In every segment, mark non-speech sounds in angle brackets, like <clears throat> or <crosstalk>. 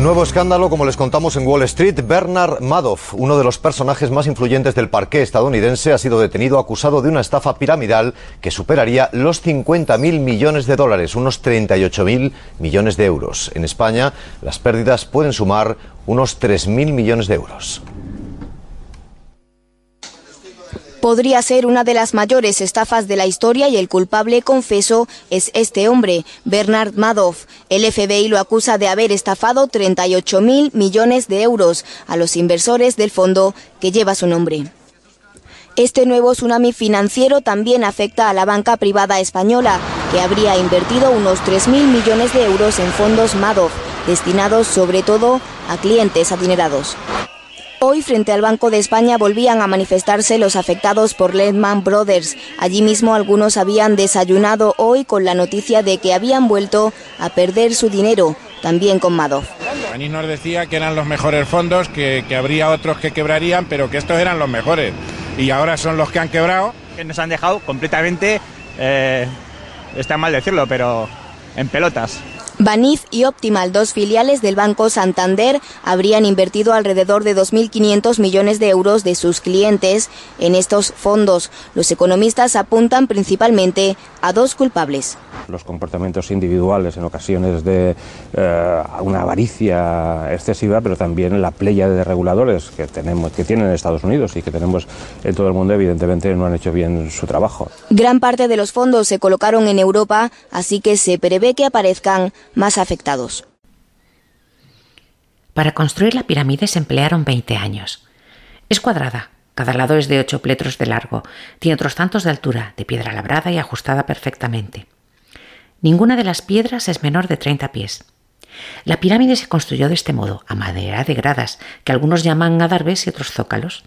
Nuevo escándalo, como les contamos en Wall Street, Bernard Madoff, uno de los personajes más influyentes del parqué estadounidense, ha sido detenido acusado de una estafa piramidal que superaría los 50.000 millones de dólares, unos 38.000 millones de euros. En España, las pérdidas pueden sumar unos 3.000 millones de euros podría ser una de las mayores estafas de la historia y el culpable, confeso, es este hombre, Bernard Madoff. El FBI lo acusa de haber estafado 38 mil millones de euros a los inversores del fondo que lleva su nombre. Este nuevo tsunami financiero también afecta a la banca privada española, que habría invertido unos 3.000 millones de euros en fondos Madoff, destinados sobre todo a clientes adinerados. Hoy, frente al Banco de España, volvían a manifestarse los afectados por Lehman Brothers. Allí mismo algunos habían desayunado hoy con la noticia de que habían vuelto a perder su dinero, también con Madoff. Anís nos decía que eran los mejores fondos, que, habría otros que quebrarían, pero que estos eran los mejores. Y ahora son los que han quebrado. Que nos han dejado completamente, eh, está mal decirlo, pero en pelotas. Banif y Optimal, dos filiales del Banco Santander, habrían invertido alrededor de 2.500 millones de euros de sus clientes en estos fondos. Los economistas apuntan principalmente a dos culpables. Los comportamientos individuales en ocasiones de eh, una avaricia excesiva, pero también la playa de reguladores que tenemos, que tienen en Estados Unidos y que tenemos en todo el mundo, evidentemente no han hecho bien su trabajo. Gran parte de los fondos se colocaron en Europa, así que se prevé que aparezcan más afectados. Para construir la pirámide se emplearon 20 años. Es cuadrada, cada lado es de 8 pletros de largo, tiene otros tantos de altura, de piedra labrada y ajustada perfectamente. Ninguna de las piedras es menor de 30 pies. La pirámide se construyó de este modo, a madera de gradas, que algunos llaman adarves y otros zócalos.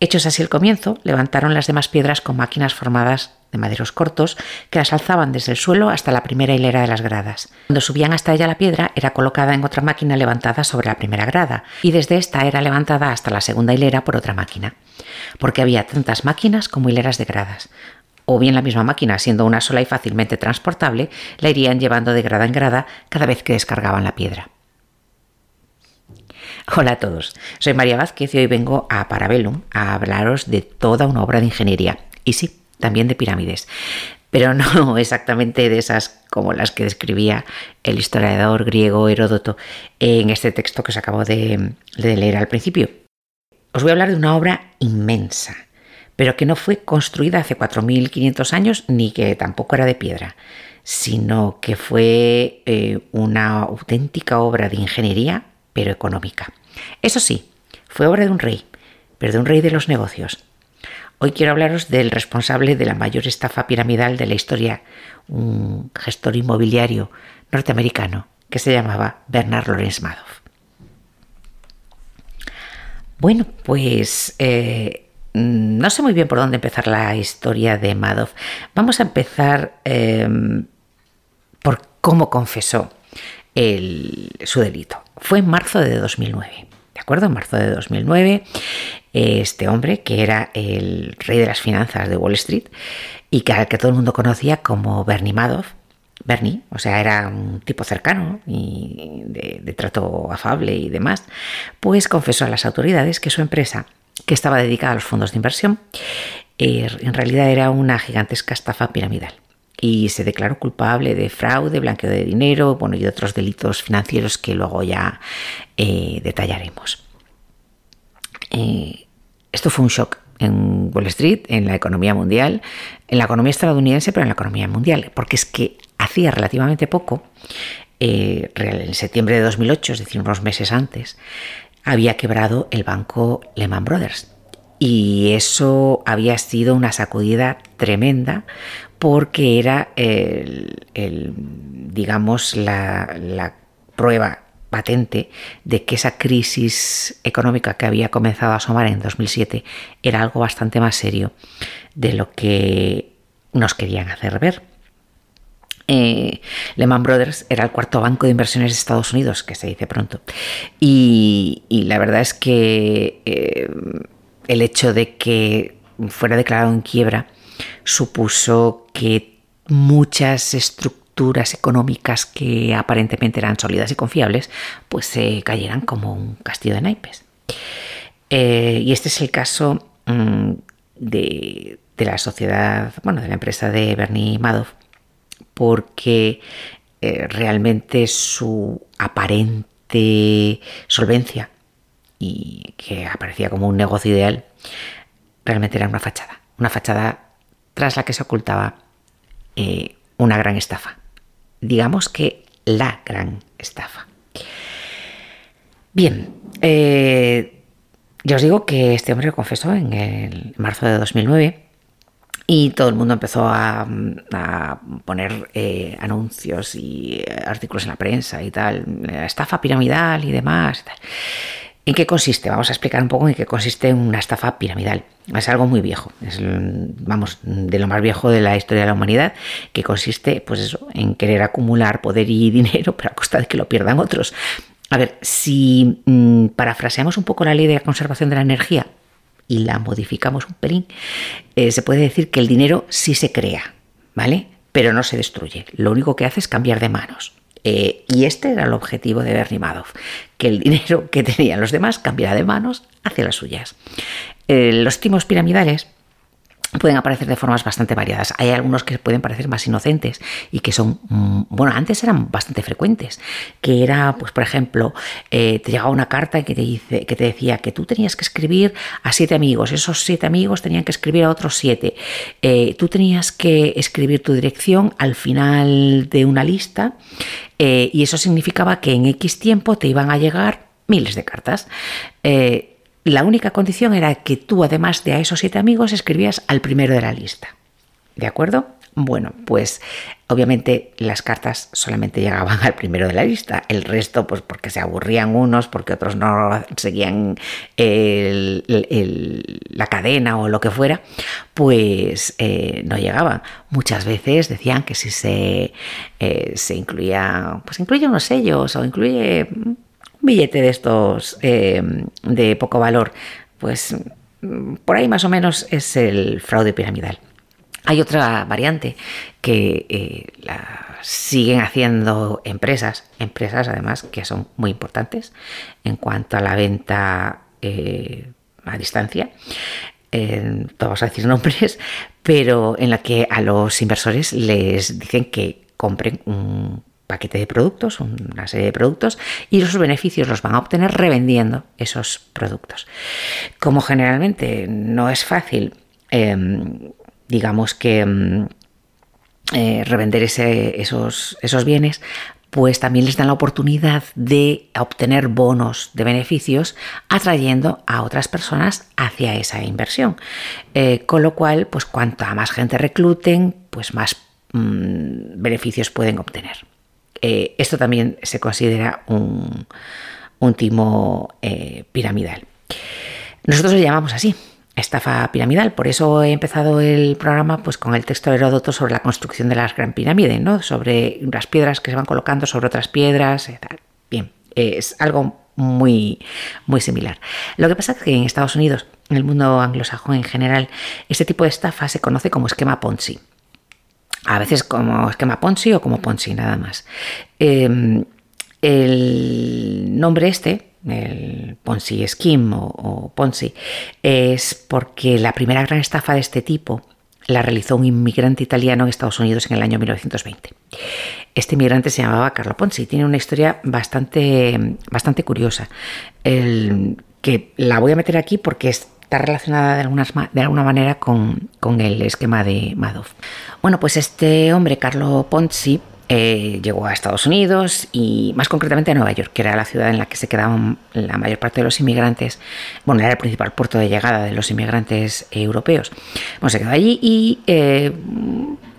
Hechos así el comienzo, levantaron las demás piedras con máquinas formadas de maderos cortos que las alzaban desde el suelo hasta la primera hilera de las gradas. Cuando subían hasta ella la piedra era colocada en otra máquina levantada sobre la primera grada y desde esta era levantada hasta la segunda hilera por otra máquina, porque había tantas máquinas como hileras de gradas. O bien la misma máquina, siendo una sola y fácilmente transportable, la irían llevando de grada en grada cada vez que descargaban la piedra. Hola a todos, soy María Vázquez y hoy vengo a Parabellum a hablaros de toda una obra de ingeniería. Y sí, también de pirámides, pero no <laughs> exactamente de esas como las que describía el historiador griego Heródoto en este texto que os acabo de, leer al principio. Os voy a hablar de una obra inmensa, pero que no fue construida hace 4.500 años ni que tampoco era de piedra, sino que fue eh, una auténtica obra de ingeniería, pero económica. Eso sí, fue obra de un rey, pero de un rey de los negocios, Hoy quiero hablaros del responsable de la mayor estafa piramidal de la historia, un gestor inmobiliario norteamericano que se llamaba Bernard Lorenz Madoff. Bueno, pues eh, no sé muy bien por dónde empezar la historia de Madoff. Vamos a empezar em, por cómo confesó su delito. Fue en marzo de 2009. ¿De acuerdo? En marzo de 2009 este hombre, que era el rey de las finanzas de Wall Street y que, todo el mundo conocía como Bernie Madoff. Bernie, o sea, era un tipo cercano y de, trato afable y demás, pues confesó a las autoridades que su empresa, que estaba dedicada a los fondos de inversión, er, en realidad era una gigantesca estafa piramidal y se declaró culpable de fraude, blanqueo de dinero bueno, y de otros delitos financieros que luego ya eh, detallaremos. Eh, esto fue un shock en Wall Street, en la economía mundial, en la economía estadounidense, pero en la economía mundial, porque es que hacía relativamente poco, eh, en septiembre de 2008, es decir, unos meses antes, había quebrado el banco Lehman Brothers. Y eso había sido una sacudida tremenda porque era, el, digamos, la, prueba patente de que esa crisis económica que había comenzado a asomar en 2007 era algo bastante más serio de lo que nos querían hacer ver. Eh, Lehman Brothers era el cuarto banco de inversiones de Estados Unidos, que se dice pronto. Y, la verdad es que eh, el hecho de que fuera declarado en quiebra supuso que muchas estructuras económicas que aparentemente eran sólidas y confiables, pues se cayeran como un castillo de naipes. Eh, y este es el caso mm, de, la sociedad, bueno, de la empresa de Bernie Madoff, porque eh, realmente su aparente solvencia y que aparecía como un negocio ideal, realmente era una fachada, una fachada tras la que se ocultaba eh, una gran estafa. Digamos que la gran estafa. Bien, eh, ya os digo que este hombre lo confesó en, el, marzo de 2009 y todo el mundo empezó a, poner eh, anuncios y artículos en la prensa y tal, estafa piramidal y demás. Y tal. ¿En qué consiste? Vamos a explicar un poco en qué consiste una estafa piramidal. Es algo muy viejo, es, vamos, de lo más viejo de la historia de la humanidad, que consiste, pues eso, en querer acumular poder y <laughs> dinero, pero a costa de que lo pierdan otros. A ver, si mm, parafraseamos un poco la ley de conservación de la energía y la modificamos un pelín, eh, se puede decir que el dinero sí se crea, ¿vale? Pero no se destruye. Lo único que hace es cambiar de manos. Eh, y este era el objetivo de Bernie Madoff, que el dinero que tenían los demás cambiara de manos hacia las suyas. Eh, los timos piramidales pueden aparecer de formas bastante variadas. Hay algunos que pueden parecer más inocentes y que son, mm, bueno, antes eran bastante frecuentes, que era, pues, por ejemplo, eh, te llegaba una carta que te, dice, que te decía que tú tenías que escribir a siete amigos, esos siete amigos tenían que escribir a otros siete, eh, tú tenías que escribir tu dirección al final de una lista eh, y eso significaba que en X tiempo te iban a llegar miles de cartas. La única condición era que tú, además de a esos siete amigos, escribías al primero de la lista. ¿De acuerdo? Bueno, pues obviamente las cartas solamente llegaban <laughs> al primero de la lista, el resto pues porque se aburrían unos, porque otros no seguían la cadena o lo que fuera, pues eh, no llegaban. Muchas veces decían que si se, eh, se incluía, pues incluye unos sellos o incluye billete de estos eh, de poco valor, pues mm, por ahí más o menos es el fraude piramidal. Hay otra variante que eh, la siguen haciendo empresas, empresas además que son muy importantes en cuanto a la venta eh, a distancia. vamos a decir nombres, <laughs> pero en la que a los inversores les dicen que compren un paquete de productos, una serie de productos, y los beneficios los van a obtener revendiendo esos productos. Como generalmente no es fácil, em, digamos que em, eh, revender esos, esos bienes, pues también les dan la oportunidad de obtener bonos de beneficios atrayendo a otras personas hacia esa inversión. Eh, con lo cual, pues cuanta más gente recluten, pues más mm, beneficios pueden obtener. Eh, esto también se considera un, timo eh, piramidal. Nosotros le llamamos así, estafa piramidal. Por eso he empezado el programa pues, con el texto de Heródoto sobre la construcción de las Gran Pirámide, ¿no? sobre las piedras que se van colocando sobre otras piedras. Bien, es algo muy, muy similar. Lo que pasa es que en Estados Unidos, en el mundo anglosajón en general, este tipo de estafa se conoce como esquema Ponzi a veces como esquema Ponzi o como Ponzi, nada más. Em, el nombre este, el Ponzi Scheme o, Ponzi, es porque la primera gran estafa de este tipo la realizó un inmigrante italiano en Estados Unidos en el año 1920. Este inmigrante se llamaba Carlo Ponzi. Tiene una historia bastante, bastante curiosa. que la voy a meter aquí porque es está relacionada de, de alguna manera con, el esquema de Madoff. Bueno, pues este hombre, Carlo Ponzi, eh, llegó a Estados Unidos y más concretamente a Nueva York, que era la ciudad en la que se quedaban la mayor parte de los inmigrantes. Bueno, era el principal puerto de llegada de los inmigrantes europeos. Bueno, se quedó allí y, eh,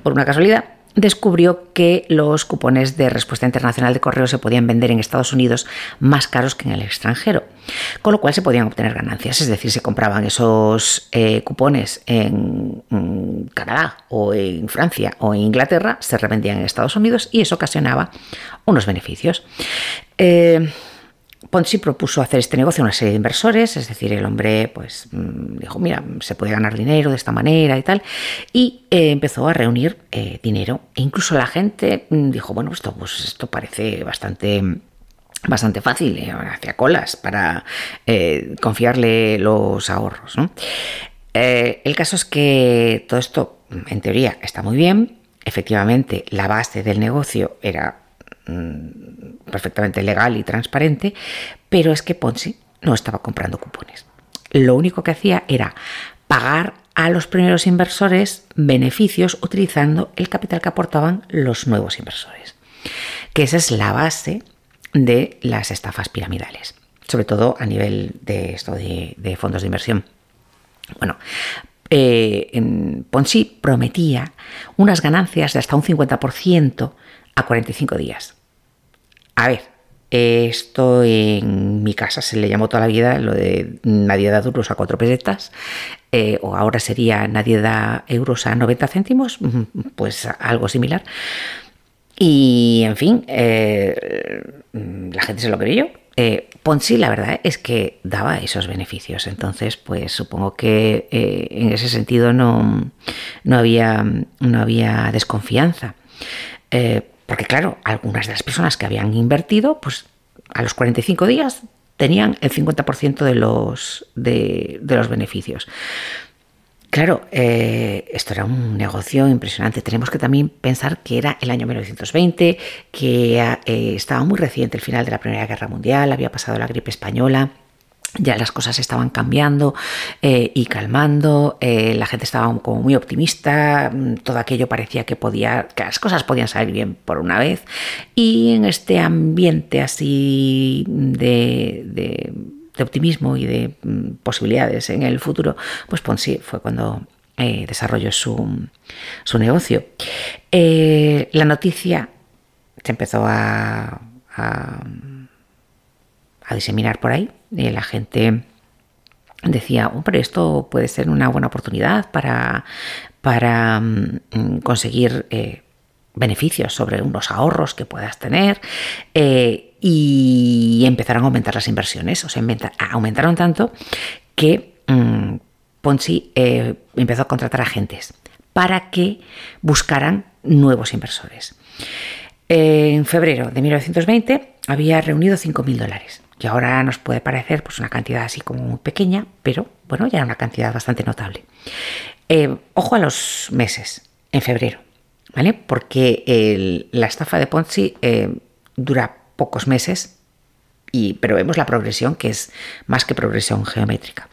por una casualidad, descubrió que los cupones de respuesta internacional de correo se podían vender en Estados Unidos más caros que en el extranjero, con lo cual se podían obtener ganancias, es decir, se compraban esos eh, cupones en, Canadá o en Francia o en Inglaterra, se revendían en Estados Unidos y eso ocasionaba unos beneficios. Eh, Ponzi propuso hacer este negocio a una serie de inversores, es decir, el hombre pues mm, dijo, mira, se puede ganar dinero de esta manera y tal, y eh, empezó a reunir eh, dinero. E incluso la gente mm, dijo, bueno, esto, pues, esto parece bastante bastante fácil, eh, hacía colas para confiarle los ahorros. el caso es que todo esto, en teoría, está muy bien. Efectivamente, la base del negocio era Mm, perfectamente legal y transparente, pero es que Ponzi no estaba comprando cupones. Lo único que hacía era pagar a los primeros inversores beneficios utilizando el capital que aportaban los nuevos inversores. Que esa es la base de las estafas piramidales, sobre todo a nivel de esto de, fondos de inversión. Bueno, eh, Ponzi prometía unas ganancias de hasta un 50% a 45 días. A ver, esto en mi casa se le llamó toda la vida lo de nadie da duros a cuatro pesetas, eh, o ahora sería nadie da euros a 90 céntimos, pues algo similar. Y en fin, eh, la gente se lo creyó. Eh, Ponzi, la verdad es que daba esos beneficios. Entonces, pues supongo que eh, en ese sentido no, no, había, no había desconfianza. Porque claro, algunas de las personas que habían invertido, pues a los 45 días tenían el 50% de los, de, los beneficios. Claro, eh, esto era un negocio impresionante. Tenemos que también pensar que era el año 1920, que eh, estaba muy reciente el final de la Primera Guerra Mundial, había pasado la gripe española ya las cosas estaban cambiando eh, y calmando, eh, la gente estaba como muy optimista, mm, todo aquello parecía que podía, que las cosas podían salir bien por una vez, y en este ambiente así de, optimismo y de mm, posibilidades en el futuro, pues Ponzi fue cuando eh, desarrolló su, negocio. la noticia se empezó a a diseminar por ahí. Eh, la gente decía, hombre, esto puede ser una buena oportunidad para, para mm, conseguir eh, beneficios sobre unos ahorros que puedas tener. Eh, y empezaron a aumentar las inversiones. O sea, aumentaron tanto que mm, Ponzi empezó a contratar agentes para que buscaran nuevos inversores. En febrero de 1920 había reunido 5.000 dólares que ahora nos puede parecer pues, una cantidad así como muy pequeña, pero bueno, ya era una cantidad bastante notable. Eh, ojo a los meses, en febrero, ¿vale? Porque la estafa de Ponzi eh, dura pocos meses, y, pero vemos la progresión que es más que progresión geométrica.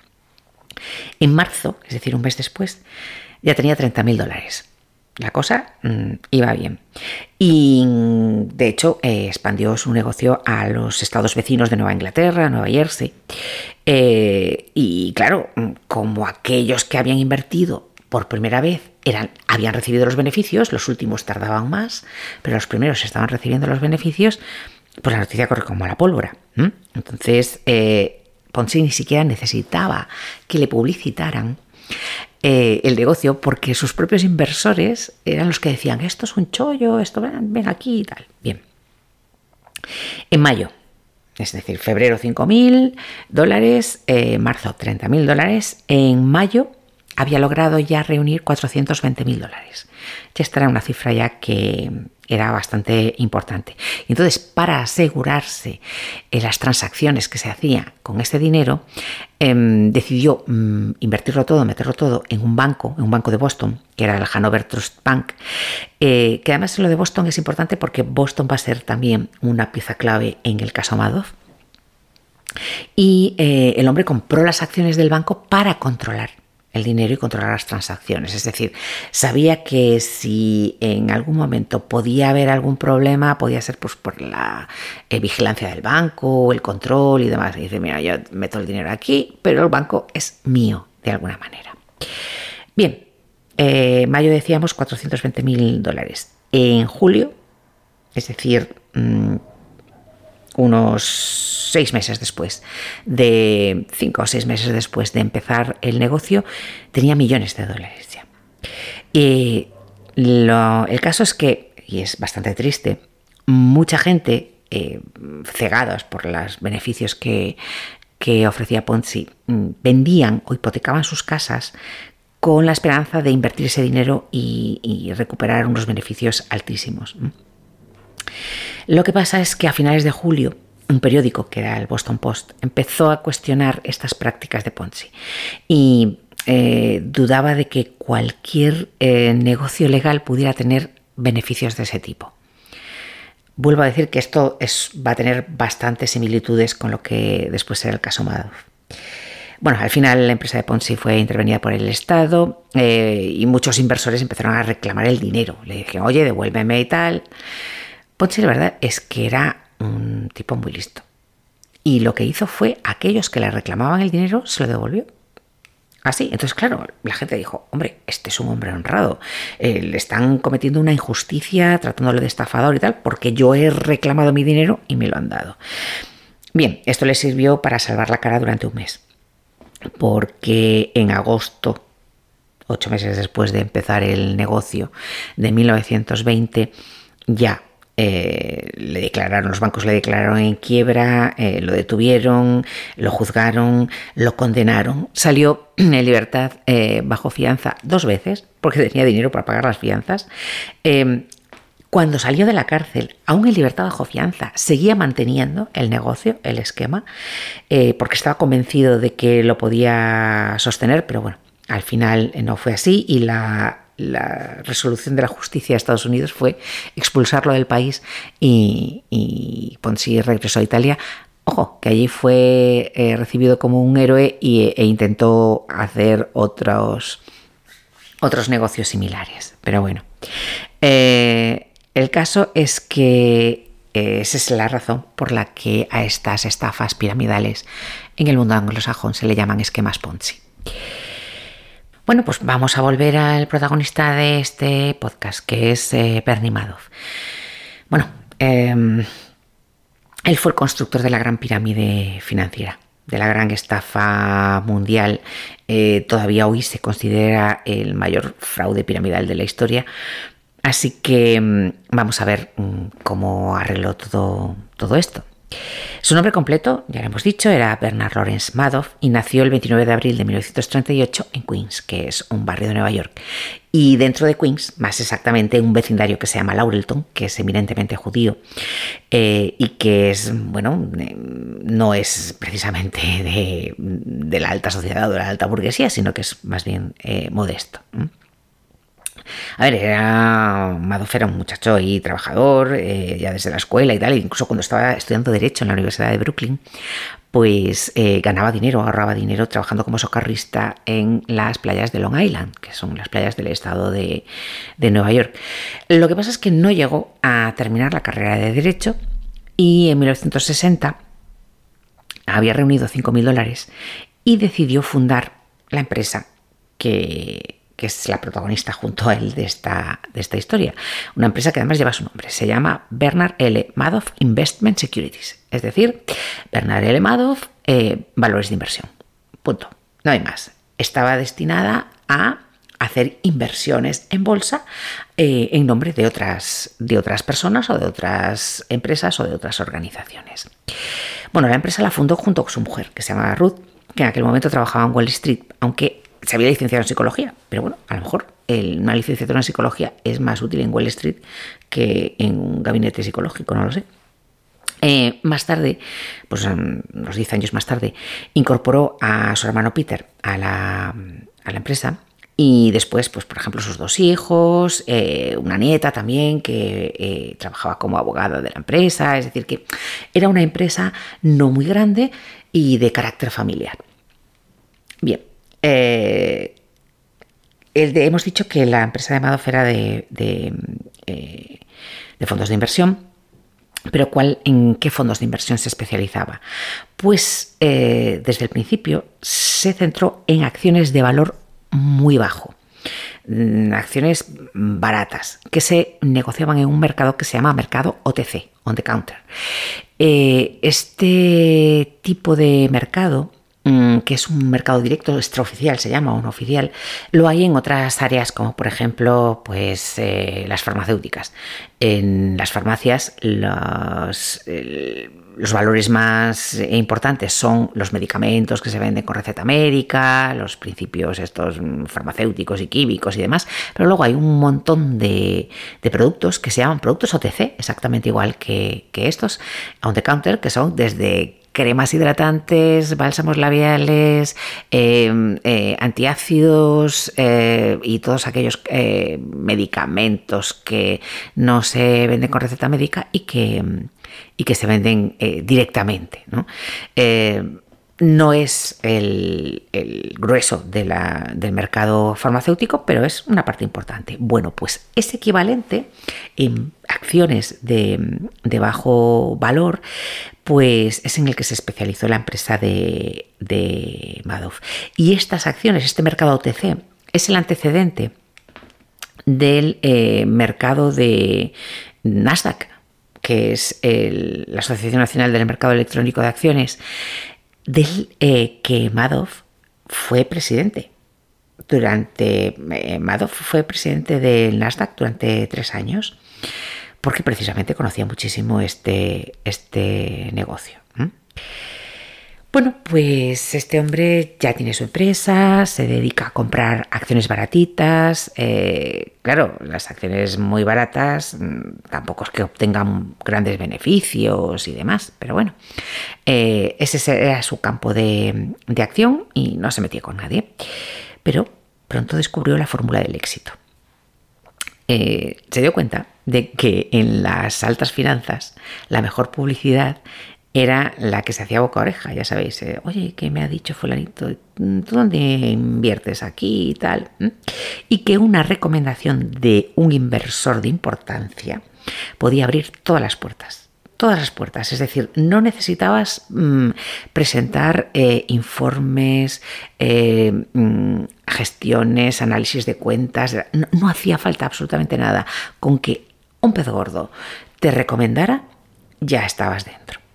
En marzo, es decir, un mes después, ya tenía 30.000 dólares la cosa mm, iba bien. Y de hecho eh, expandió su negocio a los estados vecinos de Nueva Inglaterra, Nueva Jersey. Eh, y claro, mm, como aquellos que habían invertido por primera vez eran, habían recibido los beneficios, los últimos tardaban más, pero los primeros estaban recibiendo los beneficios, pues la noticia corre como a la pólvora. Entonces, eh, Ponzi ni siquiera necesitaba que le publicitaran eh, el negocio porque sus propios inversores eran los que decían, esto es un chollo, esto ven, aquí y tal. Bien. En mayo, es decir, febrero 5.000 dólares, eh, marzo 30.000 dólares, en mayo había logrado ya reunir 420.000 dólares. Ya esta era una cifra ya que era bastante importante. Entonces, para asegurarse en las transacciones que se hacían con este dinero, em, decidió mm, invertirlo todo, meterlo todo en un banco, en un banco de Boston, que era el Hanover Trust Bank, eh, que además lo de Boston es importante porque Boston va a ser también una pieza clave en el caso Madoff. Y eh, el hombre compró las acciones del banco para controlar el dinero y controlar las transacciones. Es decir, sabía que si en algún momento podía haber algún problema, podía ser pues, por la eh, vigilancia del banco, el control y demás. Y dice, mira, yo meto el dinero aquí, pero el banco es mío de alguna manera. Bien, eh, mayo decíamos 420 mil dólares. En julio, es decir, mm, unos seis meses después de cinco o seis meses después de empezar el negocio, tenía millones de dólares ya. Y el caso es que, y es bastante triste, mucha gente eh, por los beneficios que, que ofrecía Ponzi, mm, vendían o hipotecaban sus casas con la esperanza de invertir ese dinero y, recuperar unos beneficios altísimos. Lo que pasa es que a finales de julio, un periódico que era el Boston Post empezó a cuestionar estas prácticas de Ponzi y eh, dudaba de que cualquier eh, negocio legal pudiera tener beneficios de ese tipo. Vuelvo a decir que esto es, va a tener bastantes similitudes con lo que después será el caso Madoff. Bueno, al final la empresa de Ponzi fue intervenida por el Estado eh, y muchos inversores empezaron a reclamar el dinero. Le dije, oye, devuélveme y tal. Ponzi la verdad es que era un tipo muy listo. Y lo que hizo fue aquellos que le reclamaban el dinero se lo devolvió. Así, entonces claro, la gente dijo, hombre, este es un hombre honrado, eh, le están cometiendo una injusticia tratándolo de estafador y tal, porque yo he reclamado mi dinero y me lo han dado. Bien, esto le sirvió para salvar la cara durante un mes, porque en agosto, ocho meses después de empezar el negocio de 1920, ya eh, le declararon, los bancos le declararon en quiebra, eh, lo detuvieron, lo juzgaron, lo condenaron. Salió <clears throat> en libertad eh, bajo fianza dos veces, porque tenía dinero para pagar las fianzas. Em, cuando salió de la cárcel, aún en libertad bajo fianza, seguía manteniendo el negocio, el esquema, porque estaba convencido de que lo podía sostener, pero bueno, al final no fue así y la la resolución de la justicia de Estados Unidos fue expulsarlo del país y, y Ponzi regresó a Italia. Ojo, que allí fue eh, recibido como un héroe e intentó hacer otros, otros negocios similares. Pero bueno, eh, el caso es que eh, esa es la razón por la que a estas estafas piramidales en el mundo anglosajón se le llaman esquemas Ponzi. Bueno, pues vamos a volver al protagonista de este podcast, que es eh, Bernie Madoff. Bueno, em, él fue el constructor de la gran pirámide financiera, de la gran estafa mundial. Eh, todavía hoy se considera el mayor fraude piramidal de la historia. Así que em, vamos a ver mm, cómo arregló todo, todo esto. Su nombre completo, ya lo hemos dicho, era Bernard Lawrence Madoff y nació el 29 de abril de 1938 en Queens, que es un barrio de Nueva York. Y dentro de Queens, más exactamente, un vecindario que se llama Laurelton, que es eminentemente judío eh, y que es, bueno, eh, no es precisamente de, la alta sociedad o de la alta burguesía, sino que es más bien eh, modesto. A ver, era, Madoff era un muchacho y trabajador, eh, ya desde la escuela y tal, incluso cuando estaba estudiando Derecho en la Universidad de Brooklyn, pues eh, ganaba dinero, ahorraba dinero trabajando como socorrista en las playas de Long Island, que son las playas del estado de, de Nueva York. Lo que pasa es que no llegó a terminar la carrera de Derecho y en 1960 había reunido 5.000 dólares y decidió fundar la empresa que que es la protagonista junto a él de esta, de esta historia. Una empresa que además lleva su nombre. Se llama Bernard L. Madoff Investment Securities. Es decir, Bernard L. Madoff, eh, valores de inversión. Punto. No hay más. Estaba destinada a hacer inversiones en bolsa eh, en nombre de otras, de otras personas o de otras empresas o de otras organizaciones. Bueno, la empresa la fundó junto con su mujer, que se llama Ruth, que en aquel momento trabajaba en Wall Street, aunque se había licenciado en psicología, pero bueno, a lo mejor una licenciatura en psicología es más útil en Wall Street que en un gabinete psicológico, no lo sé. Eh, más tarde, pues unos 10 años más tarde, incorporó a su hermano Peter a la, empresa y después, pues por ejemplo, sus dos hijos, eh, una nieta también que eh, trabajaba como abogada de la empresa, es decir, que era una empresa no muy grande y de carácter familiar. Bien, eh, hemos dicho que la empresa de Madoff era de, eh, fondos de inversión, pero ¿cuál, ¿en qué fondos de inversión se especializaba? Pues eh, desde el principio se centró en acciones de valor muy bajo, mm, acciones baratas, que se negociaban en un mercado que se llama mercado OTC, on the counter. este tipo de mercado que es un mercado directo extraoficial, se llama, o no oficial, lo hay en otras áreas como por ejemplo pues, eh, las farmacéuticas. En las farmacias los, los valores más importantes son los medicamentos que se venden con receta médica, los principios estos farmacéuticos y químicos y demás, pero luego hay un montón de, productos que se llaman productos OTC, exactamente igual que, que estos, on the counter, que son desde cremas hidratantes, bálsamos labiales, eh, eh, antiácidos eh, y todos aquellos medicamentos que no se venden con receta médica y que, y que se venden directamente. ¿no? No es el, grueso del mercado farmacéutico, pero es una parte importante. Bueno, pues es equivalente en acciones de, bajo valor, pues es en el que se especializó la empresa de, Madoff. Y estas acciones, este mercado OTC, es el antecedente del eh, mercado de Nasdaq, que es la Asociación Nacional del Mercado Electrónico de Acciones, del eh, que Madoff fue presidente. Durante eh, Madoff fue presidente del Nasdaq durante tres años, porque precisamente conocía muchísimo este, este negocio. Bueno, pues este hombre ya tiene su empresa, se dedica a comprar acciones baratitas. Eh, claro, las acciones muy baratas mm, tampoco es que obtengan grandes beneficios y demás, pero bueno, eh, ese era su campo de, acción y no se metía con nadie. Pero pronto descubrió la fórmula del éxito. Eh, se dio cuenta de que en las altas finanzas la mejor publicidad era la que se hacía boca a oreja, ya sabéis, eh, oye, ¿qué me ha dicho fulanito? ¿Tú dónde inviertes aquí y tal? Y que una recomendación de un inversor de importancia podía abrir todas las puertas. Todas las puertas, es decir, no necesitabas mm, presentar eh, informes, eh, mm, gestiones, análisis de cuentas, no, no hacía falta absolutamente nada. Con que un pez gordo te recomendara, ya estabas dentro.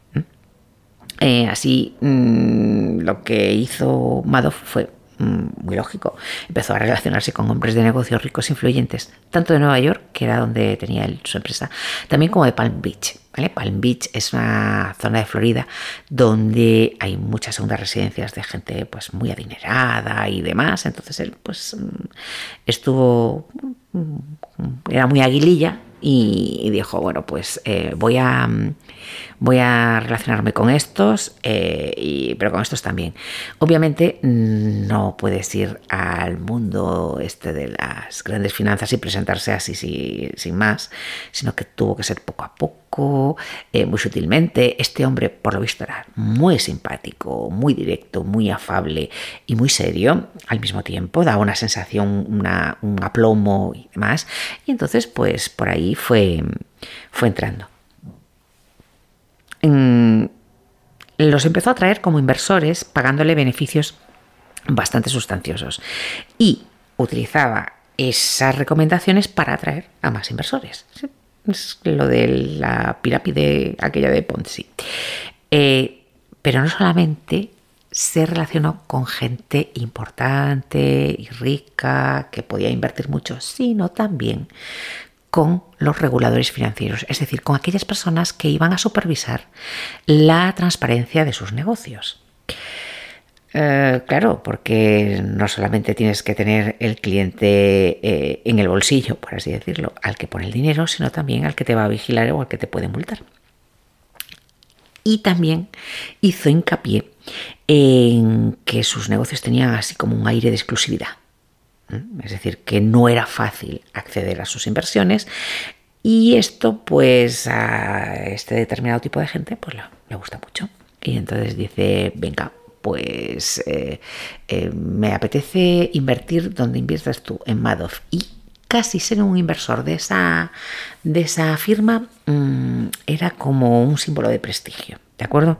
Eh, así mm, lo que hizo Madoff fue mm, muy lógico. Empezó a relacionarse con hombres de negocios ricos e influyentes, tanto de Nueva York, que era donde tenía él su empresa, también como de Palm Beach. Palm Beach es una zona de Florida donde hay muchas segundas residencias de gente pues muy adinerada y demás. Entonces él pues mm, estuvo, era muy aguililla y dijo, bueno, pues eh, voy a voy a relacionarme con estos, eh, y, pero con estos también. Obviamente mm, no puedes ir al mundo este de las grandes finanzas y presentarse así sin más, sino que tuvo que ser poco a poco, eh, muy sutilmente. Este hombre, por lo visto, era muy simpático, muy directo, muy afable y muy serio al mismo tiempo, daba una sensación, un aplomo y demás. Y entonces, pues por ahí fue entrando los empezó a traer como inversores pagándole beneficios bastante sustanciosos y utilizaba esas recomendaciones para atraer a más inversores. Es lo de la pirámide aquella de Ponzi. Eh, pero no solamente se relacionó con gente importante y rica que podía invertir mucho, sino también con los reguladores financieros, es decir, con aquellas personas que iban a supervisar la transparencia de sus negocios. Eh, claro, porque no solamente tienes que tener el cliente eh, en el bolsillo, por así decirlo, al que pone el dinero, sino también al que te va a vigilar o al que te puede multar. Y también hizo hincapié en que sus negocios tenían así como un aire de exclusividad. Es decir, que no era fácil acceder a sus inversiones y esto pues a este determinado tipo de gente pues le, gusta mucho. Y entonces dice, venga, pues eh, eh, me apetece invertir donde inviertas tú, en Madoff. Y casi ser un inversor de esa, de esa firma mm, era como un símbolo de prestigio, ¿de acuerdo?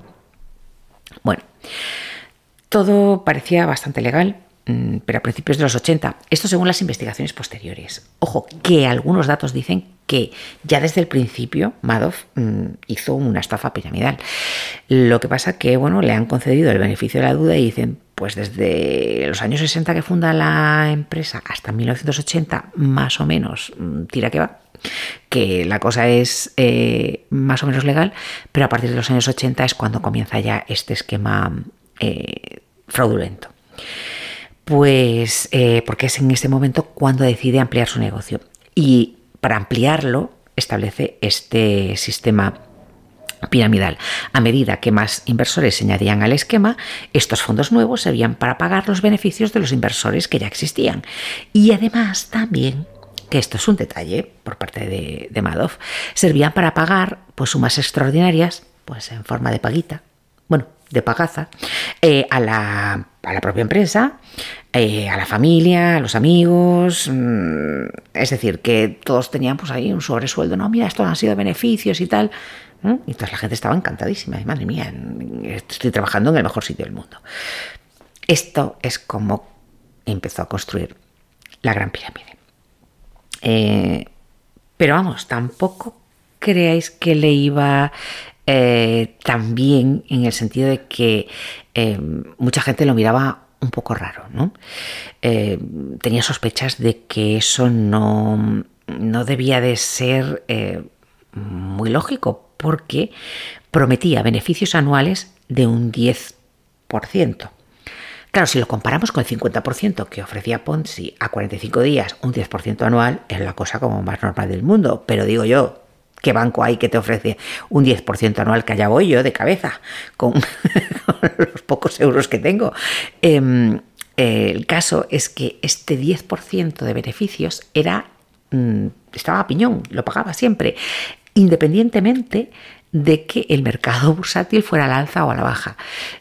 Bueno, todo parecía bastante legal, pero a principios de los 80. Esto según las investigaciones posteriores. Ojo, que algunos datos dicen que ya desde el principio Madoff mm, hizo una estafa piramidal. Lo que pasa que, bueno, le han concedido el beneficio de la duda y dicen, pues desde los años 60 que funda la empresa hasta 1980, más o menos, mm, tira que va, que la cosa es eh, más o menos legal, pero a partir de los años 80 es cuando comienza ya este esquema eh, fraudulento. Pues eh, porque es en este momento cuando decide ampliar su negocio. Y para ampliarlo establece este sistema piramidal. A medida que más inversores se añadían al esquema, estos fondos nuevos servían para pagar los beneficios de los inversores que ya existían. Y además también que esto es un detalle por parte de, Madoff, servían para pagar pues, sumas extraordinarias, pues en forma de paguita, bueno, de pagaza, eh, a, la, propia empresa, eh, a la familia, a los amigos, mm, es decir, que todos tenían pues ahí un sobresueldo, no, mira, esto han sido beneficios y tal, y entonces la gente estaba encantadísima, madre mía, estoy trabajando en el mejor sitio del mundo. Esto es como empezó a construir la Gran Pirámide. Eh, pero vamos, tampoco creáis que le iba eh, tan bien en el sentido de que eh, mucha gente lo miraba un poco raro, ¿no? tenía sospechas de que eso no, no debía de ser muy lógico, porque prometía beneficios anuales de un 10%. Claro, si lo comparamos con el 50% que ofrecía Ponzi a 45 días, un 10% anual es la cosa como más normal del mundo. Pero digo yo, ¿qué banco hay que te ofrece un 10% anual que allá voy yo de cabeza <laughs> con, los pocos euros que tengo? Em, el caso es que este 10% de beneficios era mm, estaba a piñón, lo pagaba siempre, independientemente de que el mercado <laughs> bursátil fuera al alza o a la baja.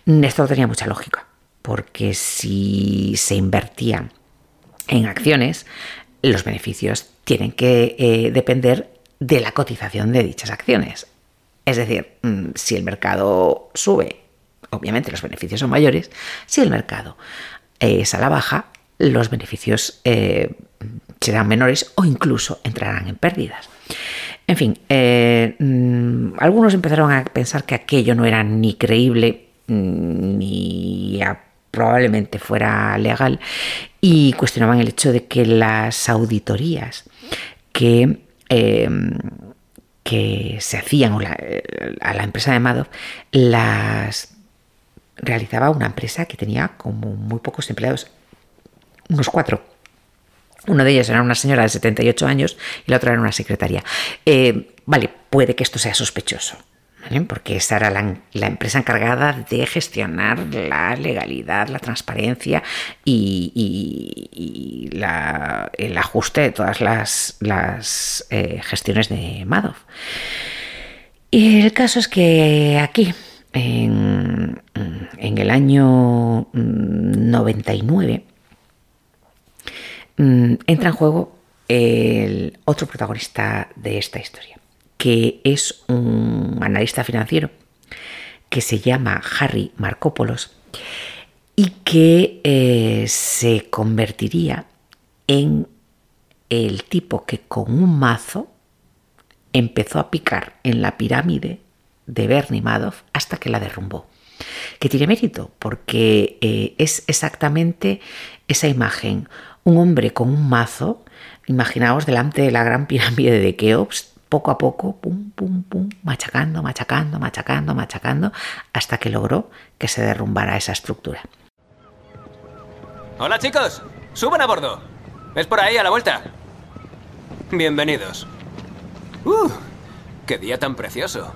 Esto tenía mucha lógica porque si se invertía en acciones, los beneficios tienen que eh, depender de la cotización de dichas acciones. Es decir, mm, si el mercado sube, obviamente los beneficios son mayores. Si el mercado es a la baja, los beneficios eh, serán menores o incluso entrarán en pérdidas. En fin, eh, mm, algunos empezaron a pensar que aquello no era ni creíble mm, ni probablemente fuera legal y cuestionaban el hecho de que las auditorías que, em, que se hacían a la empresa de Madoff las realizaba una empresa que tenía como muy pocos empleados, unos cuatro. Uno de ellos era una señora de 78 años y la otra era una secretaria. Eh, vale, puede que esto sea sospechoso, porque esa era la, empresa encargada de gestionar la legalidad, la transparencia y, el ajuste de todas las, eh, gestiones de Madoff. Y el caso es que aquí, en, el año 99, mm, entra en juego el otro protagonista de esta historia que es un analista financiero que se llama Harry Markopoulos y que eh, se convertiría en el tipo que con un mazo empezó a picar en la pirámide de Bernie Madoff hasta que la derrumbó. Que tiene mérito, porque eh, es exactamente esa imagen. Un hombre con un mazo, imaginaos delante de la gran pirámide de Keops, poco a poco, pum, pum, pum, machacando, machacando, machacando, machacando, hasta que logró que se derrumbara esa estructura. Hola chicos, suban a bordo. Es por ahí a la vuelta. Bienvenidos. ¡Uh! ¡Qué día tan precioso!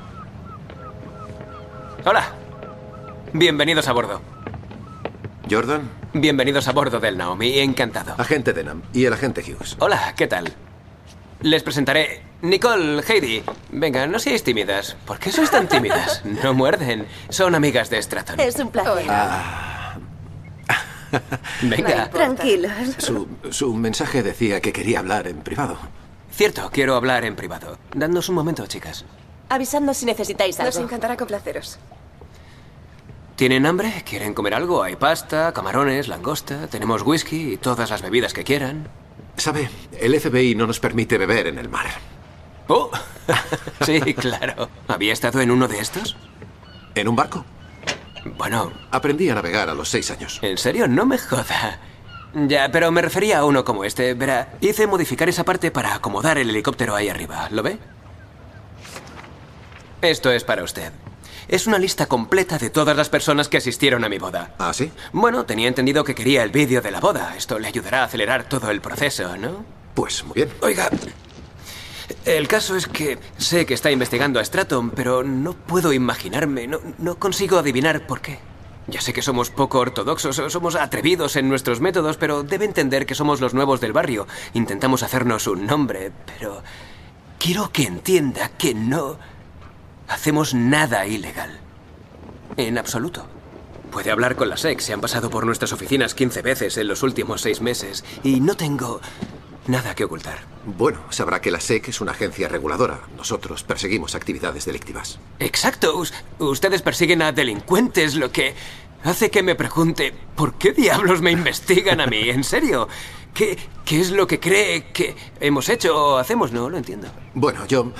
Hola. Bienvenidos a bordo. Jordan. Bienvenidos a bordo del Naomi, encantado. Agente Denham y el agente Hughes. Hola, ¿qué tal? Les presentaré. Nicole, Heidi. Venga, no seáis tímidas. ¿Por qué sois tan tímidas? No muerden. Son amigas de Stratton. Es un placer. Ah. <laughs> Venga. Tranquilos. Su, su mensaje decía que quería hablar en privado. Cierto, quiero hablar en privado. Dadnos un momento, chicas. Avisadnos si necesitáis algo. Nos encantará complaceros. ¿Tienen hambre? ¿Quieren comer algo? Hay pasta, camarones, langosta, tenemos whisky y todas las bebidas que quieran. Sabe, el FBI no nos permite beber en el mar. Oh, <laughs> sí, claro. ¿Había estado en uno de estos? ¿En un barco? Bueno, Aprendí a navegar a los seis años. ¿en serio? No me joda. Ya, pero me refería a uno como este. Verá, hice modificar esa parte para acomodar el helicóptero ahí arriba. ¿Lo ve? Esto es para usted. Es una lista completa de todas las personas que asistieron a mi boda. ¿Ah, sí? Bueno, tenía entendido que quería el vídeo de la boda. Esto le ayudará a acelerar todo el proceso, ¿no? Pues muy bien. Oiga, el caso es que sé que está investigando a Straton, pero no puedo imaginarme, no, no consigo adivinar por qué. Ya sé que somos poco ortodoxos, somos atrevidos en nuestros métodos, pero debe entender que somos los nuevos del barrio. Intentamos hacernos un nombre, pero quiero que entienda que no hacemos nada ilegal. En absoluto. Puede hablar con la SEC, se han pasado por nuestras oficinas 15 veces en los últimos seis meses y no tengo nada que ocultar. Bueno, sabrá que la SEC es una agencia reguladora. Nosotros perseguimos actividades delictivas. Exacto. Us- ustedes persiguen a delincuentes, lo que hace que me pregunte, ¿por qué diablos me investigan a mí? ¿En serio? ¿Qué, qué es lo que cree que hemos hecho o hacemos? No lo entiendo. Bueno, yo...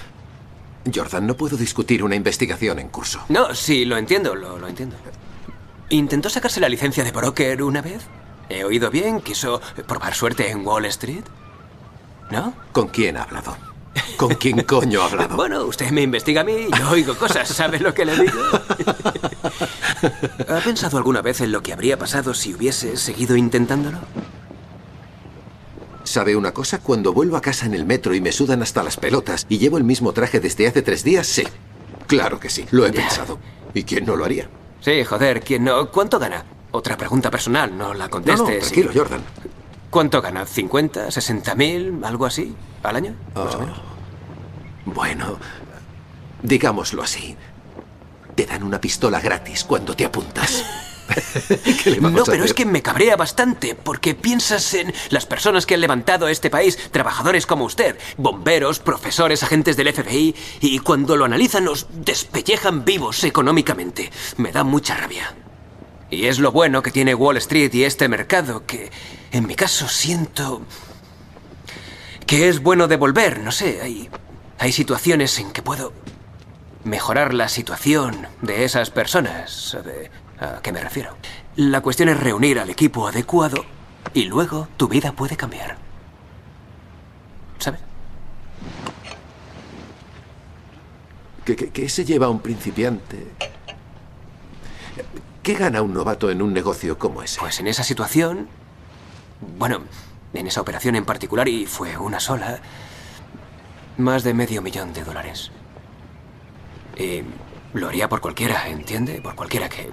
Jordan, no puedo discutir una investigación en curso. No, sí, lo entiendo, lo, lo entiendo. ¿Intentó sacarse la licencia de broker una vez? ¿He oído bien? ¿Quiso probar suerte en Wall Street? ¿No? ¿Con quién ha hablado? ¿Con quién coño ha hablado? <laughs> Bueno, usted me investiga a mí y yo oigo cosas, ¿sabe lo que le digo? <laughs> ¿Ha pensado alguna vez en lo que habría pasado si hubiese seguido intentándolo? ¿Sabe una cosa? Cuando vuelvo a casa en el metro y me sudan hasta las pelotas y llevo el mismo traje desde hace tres días, sí. Claro que sí, lo he Ya. pensado. ¿Y quién no lo haría? Sí, joder, ¿quién no? ¿Cuánto gana? Otra pregunta personal, no la No, conteste. no, tranquilo. Jordan. ¿Cuánto gana? ¿50, 60 mil, algo así? ¿Al año? Más o menos. Bueno, digámoslo así. Te dan una pistola gratis cuando te apuntas. <laughs> ¿Qué le vamos No, a pero hacer? es que me cabrea bastante, porque piensas en las personas que han levantado este país, trabajadores como usted, bomberos, profesores, agentes del FBI, y cuando lo analizan nos despellejan vivos económicamente. Me da mucha rabia. Y es lo bueno que tiene Wall Street y este mercado, que en mi caso siento que es bueno devolver, no sé, hay, hay situaciones en que puedo mejorar la situación de esas personas. ¿Sabe a qué me refiero? La cuestión es reunir al equipo adecuado y luego tu vida puede cambiar. ¿Sabe? ¿Qué, qué- qué se lleva un principiante? ¿Qué gana un novato en un negocio como ese? Pues en esa situación, bueno, en esa operación en particular, y fue una sola, más de medio millón de dólares. Y lo haría por cualquiera, ¿entiende? Por cualquiera que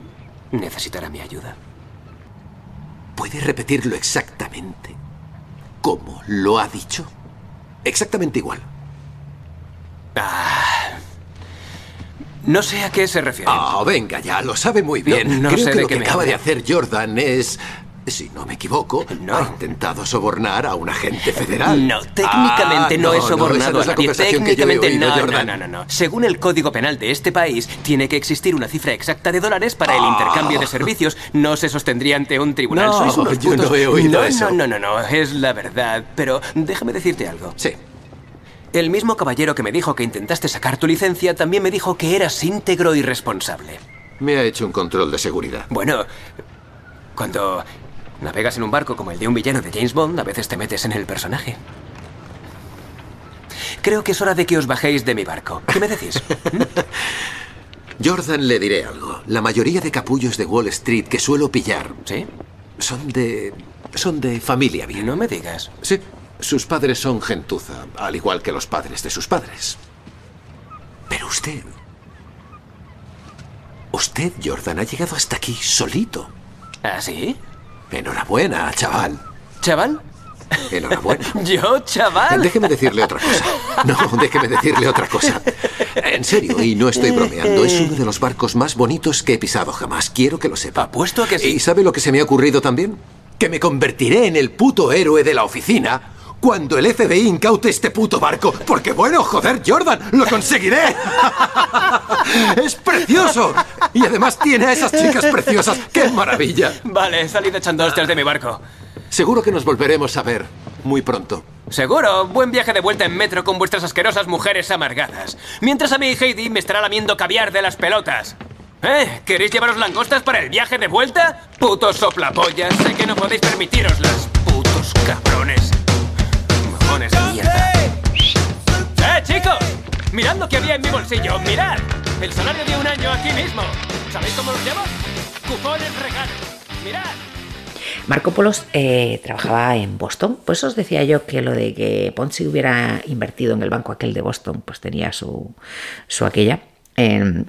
necesitara mi ayuda. ¿Puede repetirlo exactamente como lo ha dicho? Exactamente igual. No sé a qué se refiere. Ah, venga ya, lo sabe muy bien. No- no Creo sé que de lo qué que me acaba de hacer Jordan es, si no me equivoco, ha intentado sobornar a un agente federal. No, técnicamente Ah, no, he esa sobornado no es a nadie. he Técnicamente oído, no, no, Jordan. no, no, no. Según el Código Penal de este país, tiene que existir una cifra exacta de dólares para el Ah. intercambio de servicios. No se sostendría ante un tribunal. No, Sois unos yo no he oído no, eso. No, no, no, no, es la verdad. Pero déjame decirte algo. Sí. El mismo caballero que me dijo que intentaste sacar tu licencia también me dijo que eras íntegro y responsable. Me ha hecho un control de seguridad. Bueno, cuando navegas en un barco como el de un villano de James Bond, a veces te metes en el personaje. Creo que es hora de que os bajéis de mi barco. ¿Qué me decís? <laughs> Jordan, le diré algo. La mayoría de capullos de Wall Street que suelo pillar. ¿Sí? Son de. son de familia bien. No me digas. Sí. Sus padres son gentuza, al igual que los padres de sus padres. Pero usted. Usted, Jordan, ha llegado hasta aquí solito. ¿Ah, sí? Enhorabuena, chaval. ¿Chaval? Enhorabuena. <laughs> ¿Yo, chaval? Déjeme decirle otra cosa. No, déjeme decirle otra cosa. En serio, y no estoy bromeando, es uno de los barcos más bonitos que he pisado jamás. Quiero que lo sepa. Apuesto a que sí. ¿Y sabe lo que se me ha ocurrido también? Que me convertiré en el puto héroe de la oficina cuando el FBI incaute este puto barco. Porque bueno, joder, Jordan, lo conseguiré. <laughs> es precioso. Y además tiene a esas chicas preciosas. ¡Qué maravilla! Vale, salid echando hostias de mi barco. Seguro que nos volveremos a ver muy pronto. Seguro, buen viaje de vuelta en metro con vuestras asquerosas mujeres amargadas. Mientras a mí Heidi me estará lamiendo caviar de las pelotas. ¿Eh? ¿Queréis llevaros langostas para el viaje de vuelta? Putos soplapollas, sé que no podéis permitiroslas. Putos cabrones. Mojones de mierda. ¡Eh, chicos! Mirad lo que había en mi bolsillo, mirad. El salario de un año aquí mismo. ¿Sabéis cómo los llamo? Cupones regalos. Mirad. Marco Polos eh, trabajaba en Boston, pues os decía yo que lo de que Ponzi hubiera invertido en el banco aquel de Boston, pues tenía su, su aquella. Em,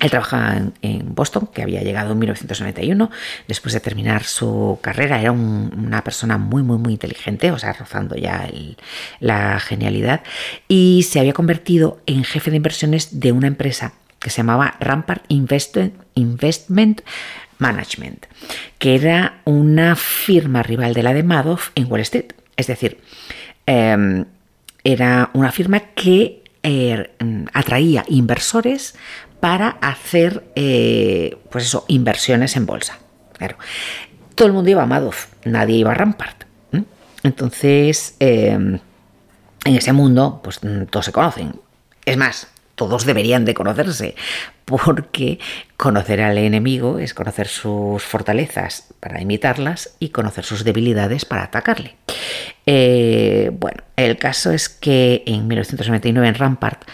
él trabajaba en, Boston, que había llegado en 1991, después de terminar su carrera. Era un- una persona muy, muy, muy inteligente, o sea, rozando ya la genialidad, y se había convertido en jefe de inversiones de una empresa que se llamaba Rampart Invest- Investment Management, que era una firma rival de la de Madoff en Wall Street. Es decir, em, era una firma que eh, atraía inversores para hacer, eh, pues eso, inversiones en bolsa. Claro. Todo el mundo iba a Madoff, nadie iba a Rampart. Entonces, eh, en ese mundo, pues mm, todos se conocen. Es más, todos deberían de conocerse, porque conocer al enemigo es conocer sus fortalezas para imitarlas y conocer sus debilidades para atacarle. Eh, bueno, el caso es que en 1999 en Rampart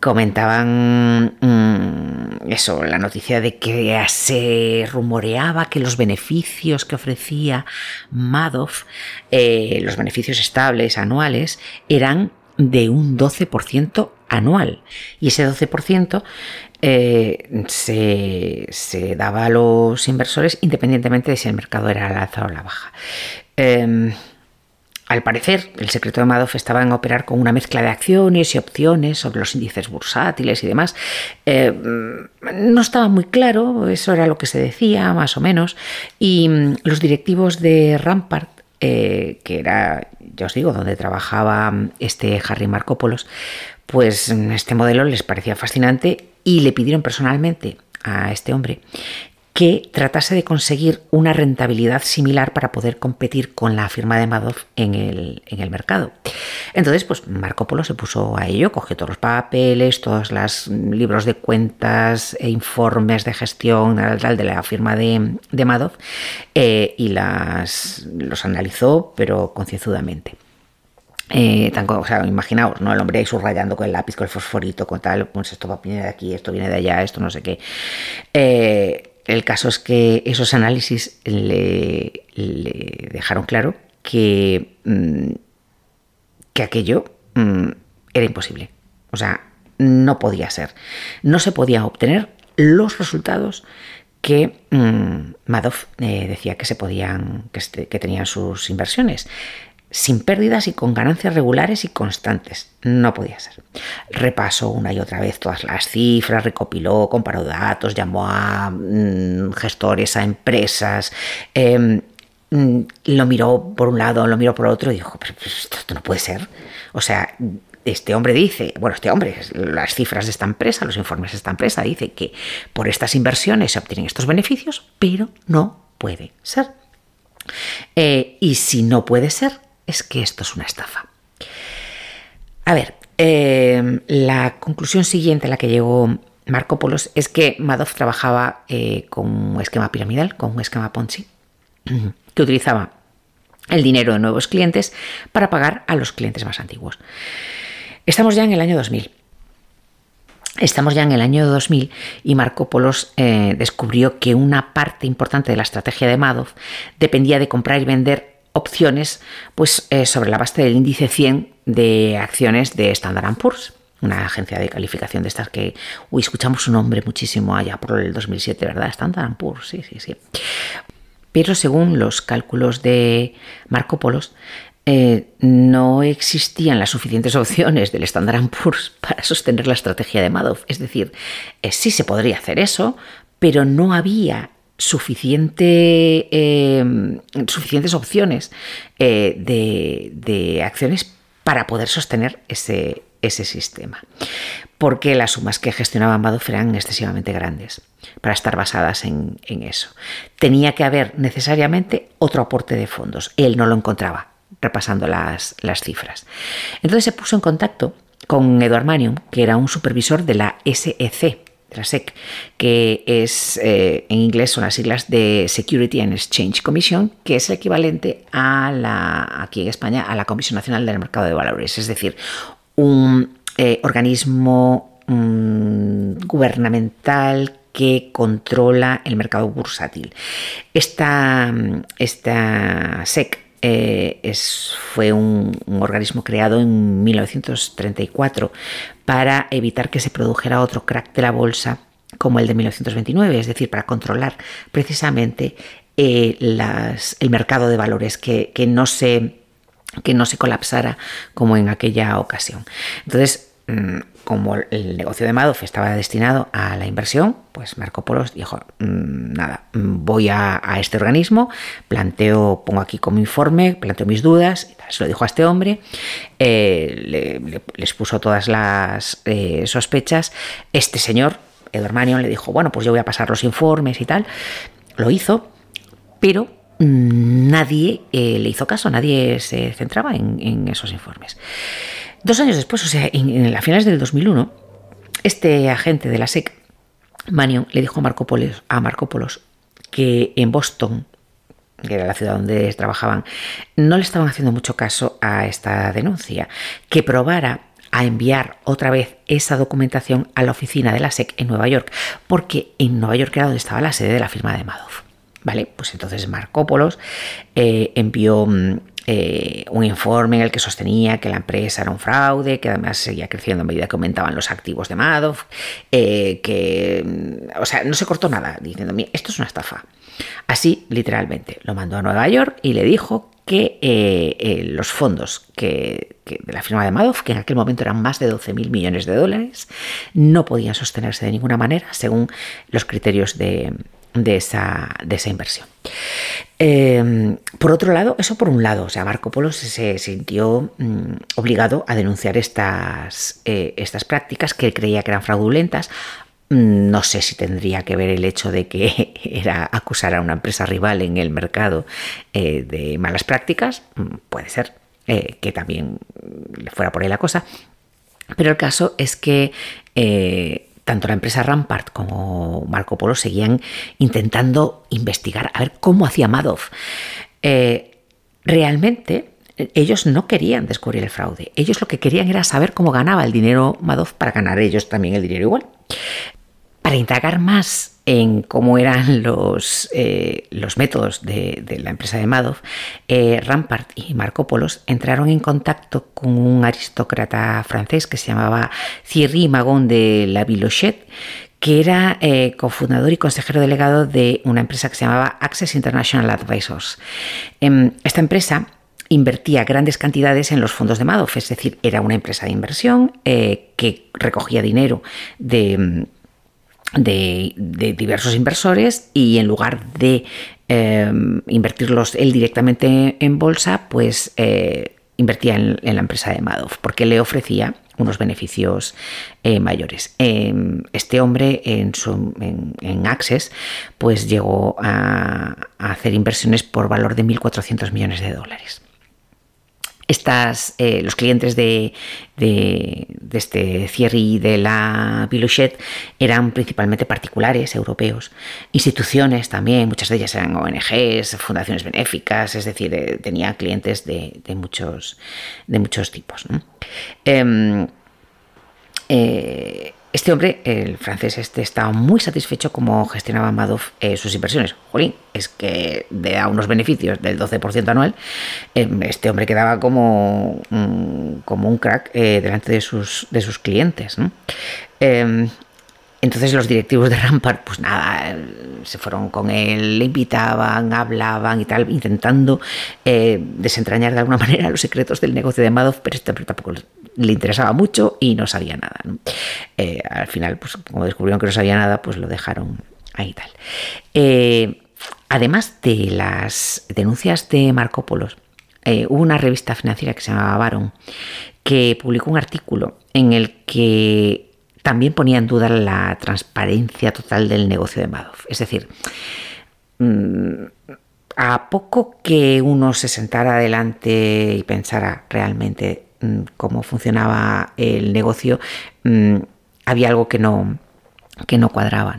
comentaban mm, eso, la noticia de que se rumoreaba que los beneficios que ofrecía Madoff, eh, los beneficios estables anuales, eran de un 12% anual. Y ese 12% eh, se, se daba a los inversores independientemente de si el mercado era al alza o la baja. Em, al parecer, el secreto de Madoff estaba en operar con una mezcla de acciones y opciones sobre los índices bursátiles y demás. Eh, no estaba muy claro, eso era lo que se decía, más o menos. Y mm, los directivos de Rampart, eh, que era, ya os digo, donde trabajaba mm, este Harry Markopoulos, pues mm, este modelo les parecía fascinante y le pidieron personalmente a este hombre que tratase de conseguir una rentabilidad similar para poder competir con la firma de Madoff en el, en el mercado. Entonces, pues Marco Polo se puso a ello, cogió todos los papeles, todos los libros de cuentas e informes de gestión tal, de la firma de, de Madoff eh, y las, los analizó, pero concienzudamente. Eh, tan, o sea, imaginaos, ¿no? El hombre ahí subrayando con el lápiz, con el fosforito, con tal, pues esto viene de aquí, esto viene de allá, esto no sé qué. Eh, el caso es que esos análisis le, dejaron claro que, mmm, que aquello mmm, era imposible. O sea, no podía ser. No se podían obtener los resultados que mmm, Madoff eh, decía que se podían, que, este, que tenían sus inversiones sin pérdidas y con ganancias regulares y constantes. No podía ser. Repasó una y otra vez todas las cifras, recopiló, comparó datos, llamó a mmm, gestores, a empresas, eh, mmm, lo miró por un lado, lo miró por otro y dijo, esto, no puede ser. O sea, este hombre dice, bueno, este hombre, las cifras de esta empresa, los informes de esta empresa, dice que por estas inversiones se obtienen estos beneficios, pero no puede ser. Eh, y si no puede ser, es que esto es una estafa. A ver, eh, la conclusión siguiente a la que llegó Marco Polos es que Madoff trabajaba eh, con un esquema piramidal, con un esquema Ponzi, <clears throat> que utilizaba el dinero de nuevos clientes para pagar a los clientes más antiguos. Estamos ya en el año 2000. Estamos ya en el año 2000 y Marco Polos eh, descubrió que una parte importante de la estrategia de Madoff dependía de comprar y vender opciones pues, eh, sobre la base del índice 100 de acciones de Standard Poor's, una agencia de calificación de estas que uy, escuchamos su nombre muchísimo allá por el 2007, ¿verdad? Standard Poor's, sí, sí, sí. Pero según los cálculos de Marco Polos, eh, no existían las suficientes opciones del Standard Poor's para sostener la estrategia de Madoff. Es decir, eh, sí se podría hacer eso, pero no había suficiente, eh, suficientes opciones eh, de, de, acciones para poder sostener ese, ese, sistema. Porque las sumas que gestionaba Madoff eran excesivamente grandes para estar basadas en, en eso. Tenía que haber necesariamente otro aporte de fondos. Él no lo encontraba repasando las, las, cifras. Entonces se puso en contacto con Edward Manium, que era un supervisor de la SEC, que es eh, en inglés son las siglas de Security and Exchange Commission, que es equivalente a la, aquí en España, a la Comisión Nacional del Mercado de Valores, es decir, un eh, organismo mm, gubernamental que controla el mercado bursátil. Esta, esta SEC eh, fue un, organismo creado en 1934 para evitar que se produjera otro crack de la bolsa como el de 1929, es decir, para controlar precisamente eh, el mercado de valores, que, no se, que no se colapsara como en aquella ocasión. Entonces, como el negocio de Madoff estaba destinado a la inversión, pues Marco Polo dijo, mm, nada, mm, voy a, este organismo, planteo, pongo aquí como informe, planteo mis dudas, se lo dijo a este hombre, eh, les puso todas las eh, sospechas, este señor, Edward Manion, le dijo, bueno, pues yo voy a pasar los informes y tal, lo hizo, pero mm, nadie eh, le hizo caso, nadie se centraba en esos informes. Dos años después, o sea, en, las finales del 2001, este agente de la SEC, Manion, le dijo a Marco, Polos, a Marco que en Boston, que era la ciudad donde trabajaban, no le estaban haciendo mucho caso a esta denuncia, que probara a enviar otra vez esa documentación a la oficina de la SEC en Nueva York, porque en Nueva York era donde estaba la sede de la firma de Madoff. Vale, pues entonces Marco Polos eh, envió mm, eh, un informe en el que sostenía que la empresa era un fraude, que además seguía creciendo a medida que aumentaban los activos de Madoff, eh, que, o sea, no se cortó nada, diciendo, esto es una estafa. Así, literalmente, lo mandó a Nueva York y le dijo que eh, los fondos que, de la firma de Madoff, que en aquel momento eran más de 12 mil millones de dólares, no podían sostenerse de ninguna manera según los criterios de, de esa, de esa inversión. Em, por otro lado, eso por un lado, o sea, Marco Polo se, sintió mm, obligado a denunciar estas, eh, estas prácticas que creía que eran fraudulentas. Mm, no sé si tendría que ver el hecho de que <laughs> era acusar a una empresa rival en el mercado eh, de malas prácticas. Mm, puede ser eh, que también le fuera por ahí la cosa. Pero el caso es que tanto la empresa Rampart como Marco Polo seguían intentando investigar a ver cómo hacía Madoff. Eh, realmente ellos no querían descubrir el fraude, ellos lo que querían era saber cómo ganaba el dinero Madoff para ganar ellos también el dinero igual. Para indagar más en cómo eran los, eh, los métodos de, la empresa de Madoff, eh, Rampart y Marco Polos entraron en contacto con un aristócrata francés que se llamaba Thierry Magon de la Villochet, que era eh, cofundador y consejero delegado de una empresa que se llamaba Access International Advisors. Em, esta empresa invertía grandes cantidades en los fondos de Madoff, es decir, era una empresa de inversión que recogía dinero de de, diversos inversores y en lugar de em, invertirlos él directamente en bolsa, pues eh, invertía en, la empresa de Madoff porque le ofrecía unos beneficios eh, mayores. Em, este hombre en, su, en, Access pues llegó a, a hacer inversiones por valor de 1.400 millones de dólares. Estas, eh, los clientes de, de, este Thierry de la Biluchet eran principalmente particulares europeos, instituciones también, muchas de ellas eran ONGs, fundaciones benéficas, es decir, eh, tenía clientes de, muchos, de muchos tipos. Em, eh, este hombre, el francés este, estaba muy satisfecho cómo gestionaba Madoff eh, sus inversiones. Jolín, es que da unos beneficios del 12% anual. Em, este hombre quedaba como, como un crack eh, delante de sus, de sus clientes. Em, entonces los directivos de Rampart, pues nada, se fueron con él, le invitaban, hablaban y tal, intentando eh, desentrañar de alguna <laughs> manera los secretos del negocio de Madoff, pero este tampoco le interesaba mucho y no sabía nada. Eh, al final, pues como descubrieron que no sabía nada, pues lo dejaron ahí tal. Eh, además de las denuncias de Marco Polos, hubo una revista financiera que se llamaba Baron que publicó un artículo en el que también ponía en duda la transparencia total del negocio de Madoff. Es decir, mm, a poco que uno se sentara adelante y pensara realmente cómo funcionaba el negocio, mm, había algo que no, que no cuadraba.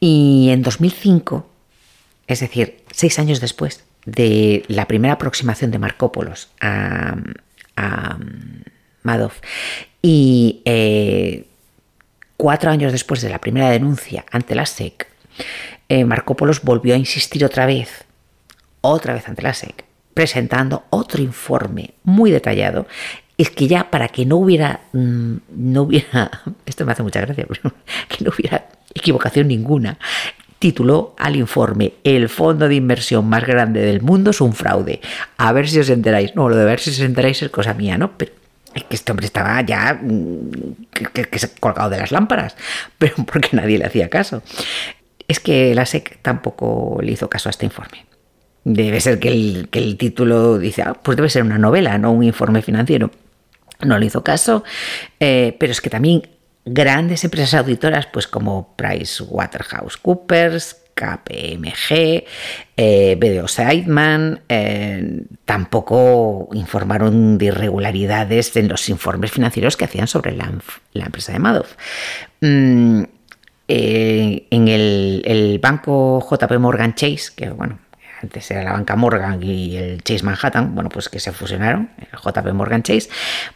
Y en 2005, es decir, seis años después de la primera aproximación de Marcópolos a, a Madoff y eh, cuatro años después de la primera denuncia ante la SEC, eh, Marcópolos volvió a insistir otra vez, otra vez ante la SEC, presentando otro informe muy detallado es que ya para que no hubiera, mm, no hubiera, <laughs> esto me hace mucha gracia, pero <laughs> que no hubiera equivocación ninguna, tituló al informe El fondo de inversión más grande del mundo es un fraude. A ver si os enteráis. No, lo de ver si os enteráis es cosa mía, ¿no? Pero es que este hombre estaba ya mm, que, que, colgado de las lámparas, <laughs> pero porque nadie le hacía caso. Es que la SEC tampoco le hizo caso a este informe. Debe ser que el, que el título dice, ah, pues debe ser una novela, no un informe financiero. No le hizo caso, eh, pero es que también grandes empresas auditoras, pues como PricewaterhouseCoopers, KPMG, eh, BDO Seidman, eh, tampoco informaron de irregularidades en los informes financieros que hacían sobre la, empresa de Madoff. Mm, en el, el, banco JP Morgan Chase, que bueno, antes era la banca Morgan y el Chase Manhattan, bueno, pues que se fusionaron, el JP Morgan Chase,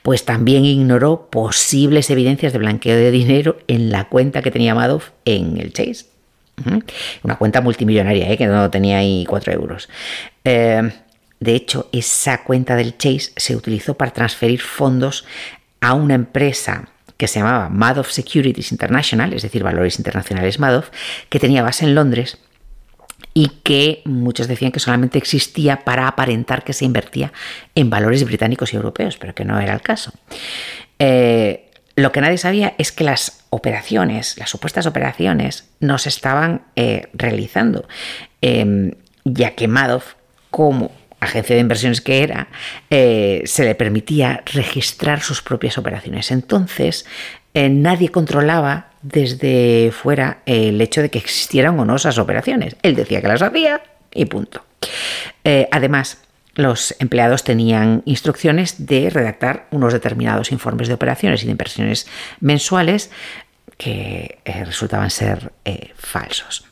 pues también ignoró posibles evidencias de blanqueo de dinero en la cuenta que tenía Madoff en el Chase. Una cuenta multimillonaria, ¿eh? que no tenía ahí 4 euros. Eh, de hecho, esa cuenta del Chase se utilizó para transferir fondos a una empresa que se llamaba Madoff Securities International, es decir, Valores Internacionales Madoff, que tenía base en Londres y que muchos decían que solamente existía para aparentar que se invertía en valores británicos y europeos, pero que no era el caso. Eh, lo que nadie sabía es que las operaciones, las supuestas operaciones, no se estaban eh, realizando, eh, ya que Madoff, como agencia de inversiones que era, eh, se le permitía registrar sus propias operaciones. Entonces, eh, nadie controlaba desde fuera el hecho de que existieran o no esas operaciones. Él decía que las hacía y punto. Eh, además, los empleados tenían instrucciones de redactar unos determinados informes de operaciones y de inversiones mensuales que eh, resultaban ser falsos.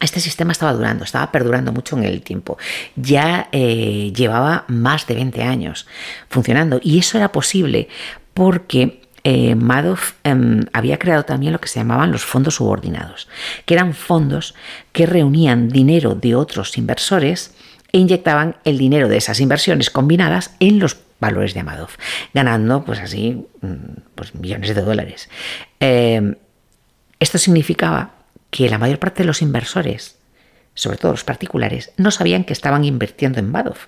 Este sistema estaba durando, estaba perdurando mucho en el tiempo. Ya llevaba más de 20 años funcionando y eso era posible porque eh, Madoff eh, había creado también lo que se llamaban los fondos subordinados, que eran fondos que reunían dinero de otros inversores e inyectaban el dinero de esas inversiones combinadas en los valores de Madoff, ganando pues así pues, millones de dólares. Eh, esto significaba que la mayor parte de los inversores sobre todo los particulares, no sabían que estaban invirtiendo en Madoff.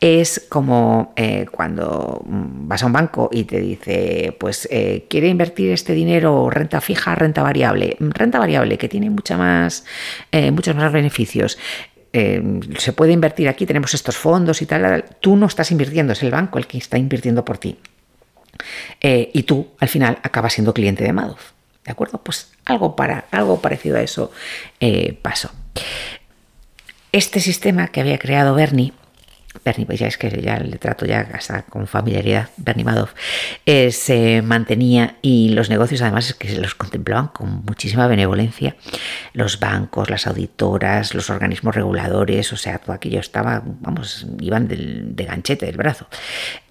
Es como eh, cuando vas a un banco y te dice, pues eh, quiere invertir este dinero renta fija, renta variable, renta variable que tiene mucha más, eh, muchos más beneficios. se puede invertir aquí, tenemos estos fondos y tal, tú no estás invirtiendo, es el banco el que está invirtiendo por ti. y tú, al final, acabas siendo cliente de Madoff. ¿De acuerdo? Pues algo, para, algo parecido a eso pasó. Este sistema que había creado Bernie, Bernie, pues ya es que ya le trato ya hasta con familiaridad, Bernie Madoff, eh, se mantenía y los negocios además es que se los contemplaban con muchísima benevolencia. Los bancos, las auditoras, los organismos reguladores, o sea, todo aquello estaba, vamos, iban de ganchete del brazo.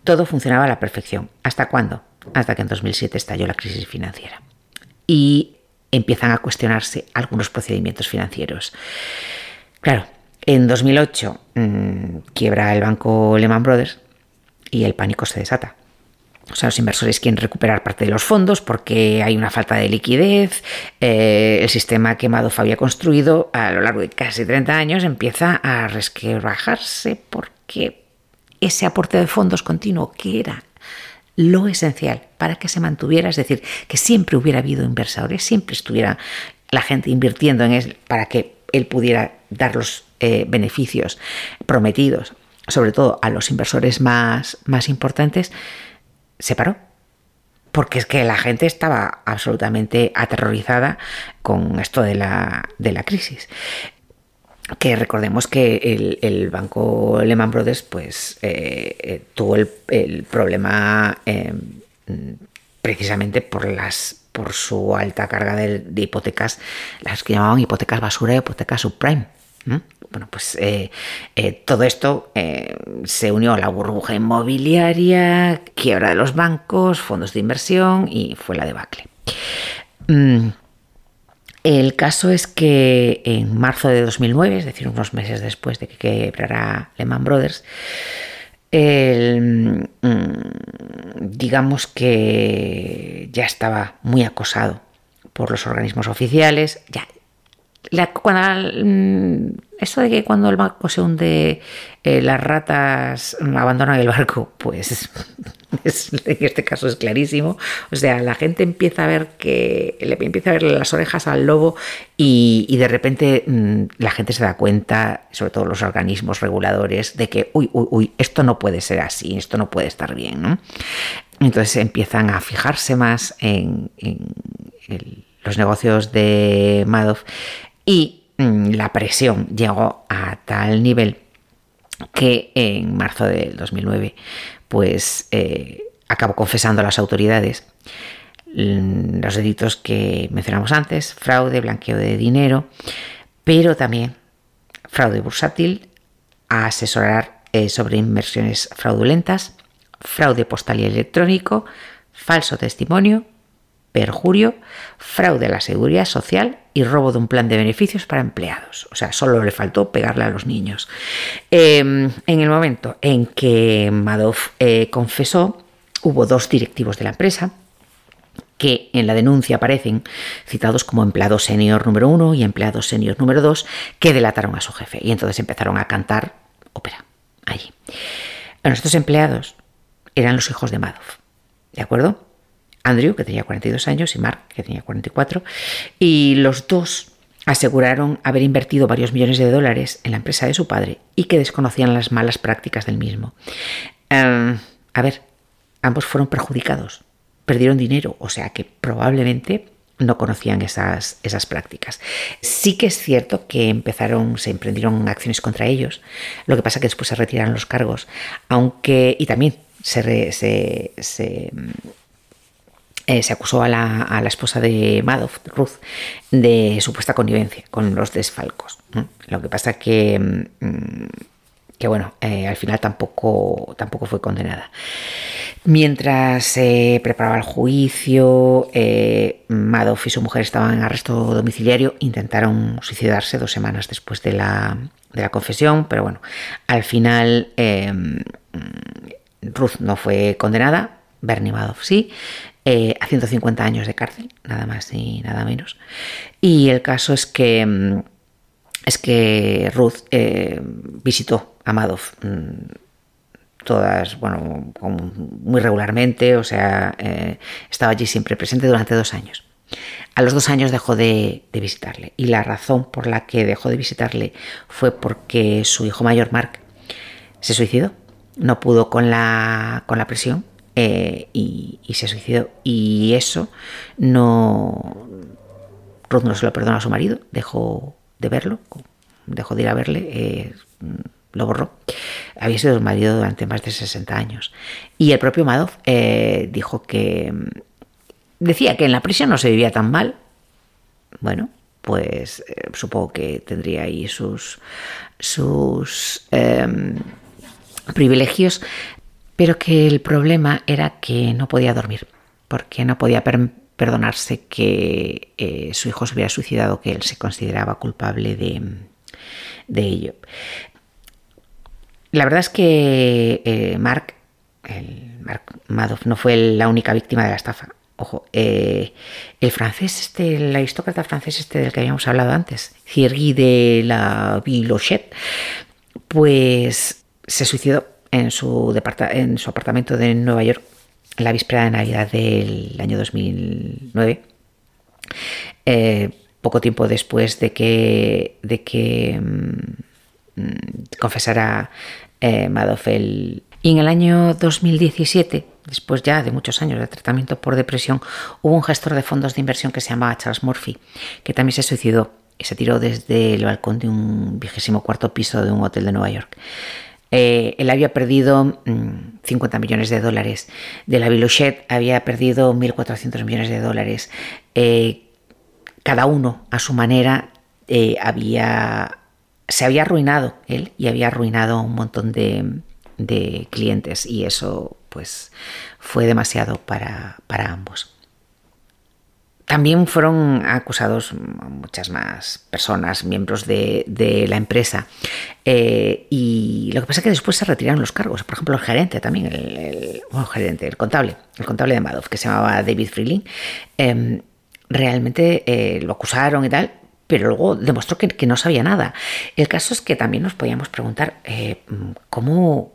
Todo funcionaba a la perfección. ¿Hasta cuándo? Hasta que en 2007 estalló la crisis financiera. Y empiezan a cuestionarse algunos procedimientos financieros. Claro, en 2008 mmm, quiebra el banco Lehman Brothers y el pánico se desata. O sea, los inversores quieren recuperar parte de los fondos porque hay una falta de liquidez. Eh, el sistema que Madoff había construido a lo largo de casi 30 años empieza a resquebrajarse porque ese aporte de fondos continuo que era lo esencial para que se mantuviera, es decir, que siempre hubiera habido inversores, siempre estuviera la gente invirtiendo en él para que él pudiera dar los eh, beneficios prometidos, sobre todo a los inversores más, más importantes, se paró. Porque es que la gente estaba absolutamente aterrorizada con esto de la, de la crisis que recordemos que el, el, banco Lehman Brothers pues eh, eh, tuvo el, problema eh, precisamente por las por su alta carga de, hipotecas, las que llamaban hipotecas basura y hipotecas subprime. Bueno, pues eh, eh, todo esto eh, se unió a la burbuja inmobiliaria, quiebra de los bancos, fondos de inversión y fue la debacle. Mm, el caso es que en marzo de 2009, es decir, unos meses después de que quebrara Lehman Brothers, mm, digamos que ya estaba muy acosado por los organismos oficiales, ya la, cuando, mm, eso de que cuando el barco se hunde, eh, las ratas abandonan el barco, pues <laughs> es, en este caso es clarísimo. O sea, la gente empieza a ver que le empieza a ver las orejas al lobo y, de repente mm, la gente se da cuenta, sobre todo los organismos reguladores, de que uy, uy, uy, esto no puede ser así, esto no puede estar bien. Entonces empiezan a fijarse más en, los negocios de Madoff y mm, la presión llegó a tal nivel que en marzo del 2009 pues eh, acabó confesando a las autoridades mm, los delitos que mencionamos antes, fraude, blanqueo de dinero, pero también fraude bursátil, asesorar eh, sobre inversiones fraudulentas, fraude postal y electrónico, falso testimonio, perjurio, fraude a la seguridad social y robo de un plan de beneficios para empleados. O sea, solo le faltó pegarle a los niños. Eh, en el momento en que Madoff eh, confesó, hubo dos directivos de la empresa que en la denuncia aparecen citados como empleado senior número uno y empleado senior número dos, que delataron a su jefe. Y entonces empezaron a cantar ópera allí. Bueno, estos empleados eran los hijos de Madoff. ¿De acuerdo? Andrew, que tenía 42 años, y Mark, que tenía 44, y los dos aseguraron haber invertido varios millones de dólares en la empresa de su padre y que desconocían las malas prácticas del mismo. Um, a ver, ambos fueron perjudicados, perdieron dinero, o sea que probablemente no conocían esas, esas prácticas. Sí que es cierto que empezaron, se emprendieron acciones contra ellos, lo que pasa que después se retiraron los cargos, aunque, y también se, se eh, se acusó a la, a la, esposa de Madoff, Ruth, de supuesta connivencia con los desfalcos. Lo que pasa que, mm, que bueno, eh, al final tampoco, tampoco fue condenada. Mientras se preparaba el juicio, eh, Madoff y su mujer estaban en arresto domiciliario, intentaron suicidarse dos semanas después de la, de la confesión, pero bueno, al final Ruth no fue condenada, Bernie Madoff sí, eh, a 150 años de cárcel, nada más y nada menos. Y el caso es que, mm, es que Ruth eh, visitó a Madoff mm, todas, bueno, muy regularmente, o sea, eh, estaba allí siempre presente durante dos años. A los dos años dejó de, de, visitarle y la razón por la que dejó de visitarle fue porque su hijo mayor, Mark, se suicidó. No pudo con la, con la presión eh, y, se suicidó. Y eso no. Ruth no se lo perdonó a su marido, dejó de verlo, dejó de ir a verle, eh, lo borró. Había sido su marido durante más de 60 años. Y el propio Madoff eh, dijo que. Decía que en la prisión no se vivía tan mal. Bueno, pues supongo que tendría ahí sus. sus em, privilegios, pero que el problema era que no podía dormir, porque no podía per perdonarse que eh, su hijo se hubiera suicidado, que él se consideraba culpable de, ello. La verdad es que eh, Mark, el Mark Madoff, no fue la única víctima de la estafa. Ojo, eh, el francés, este, el aristócrata francés este del que habíamos hablado antes, Thierry de la Villochet, pues se suicidó en su, en su apartamento de Nueva York la víspera de Navidad del año 2009. Eh, poco tiempo después de que, de que mmm, confesara eh, Madoff el... Y en el año 2017, después ya de muchos años de tratamiento por depresión, hubo un gestor de fondos de inversión que se llamaba Charles Murphy, que también se suicidó y se tiró desde el balcón de un vigésimo cuarto piso de un hotel de Nueva York. Eh, él había perdido 50 mm, millones de dólares. De la Bilochet había perdido 1.400 millones de dólares. Eh, cada uno, a su manera, eh, había, se había arruinado él y había arruinado un montón de, de clientes. Y eso, pues, fue demasiado para, para ambos. También fueron acusados muchas más personas, miembros de, la empresa. Eh, y lo que pasa es que después se retiraron los cargos. Por ejemplo, el gerente también, el, gerente, el contable, el contable de Madoff, que se llamaba David Freeling, em, realmente eh, lo acusaron y tal, pero luego demostró que, no sabía nada. El caso es que también nos podíamos preguntar eh, cómo,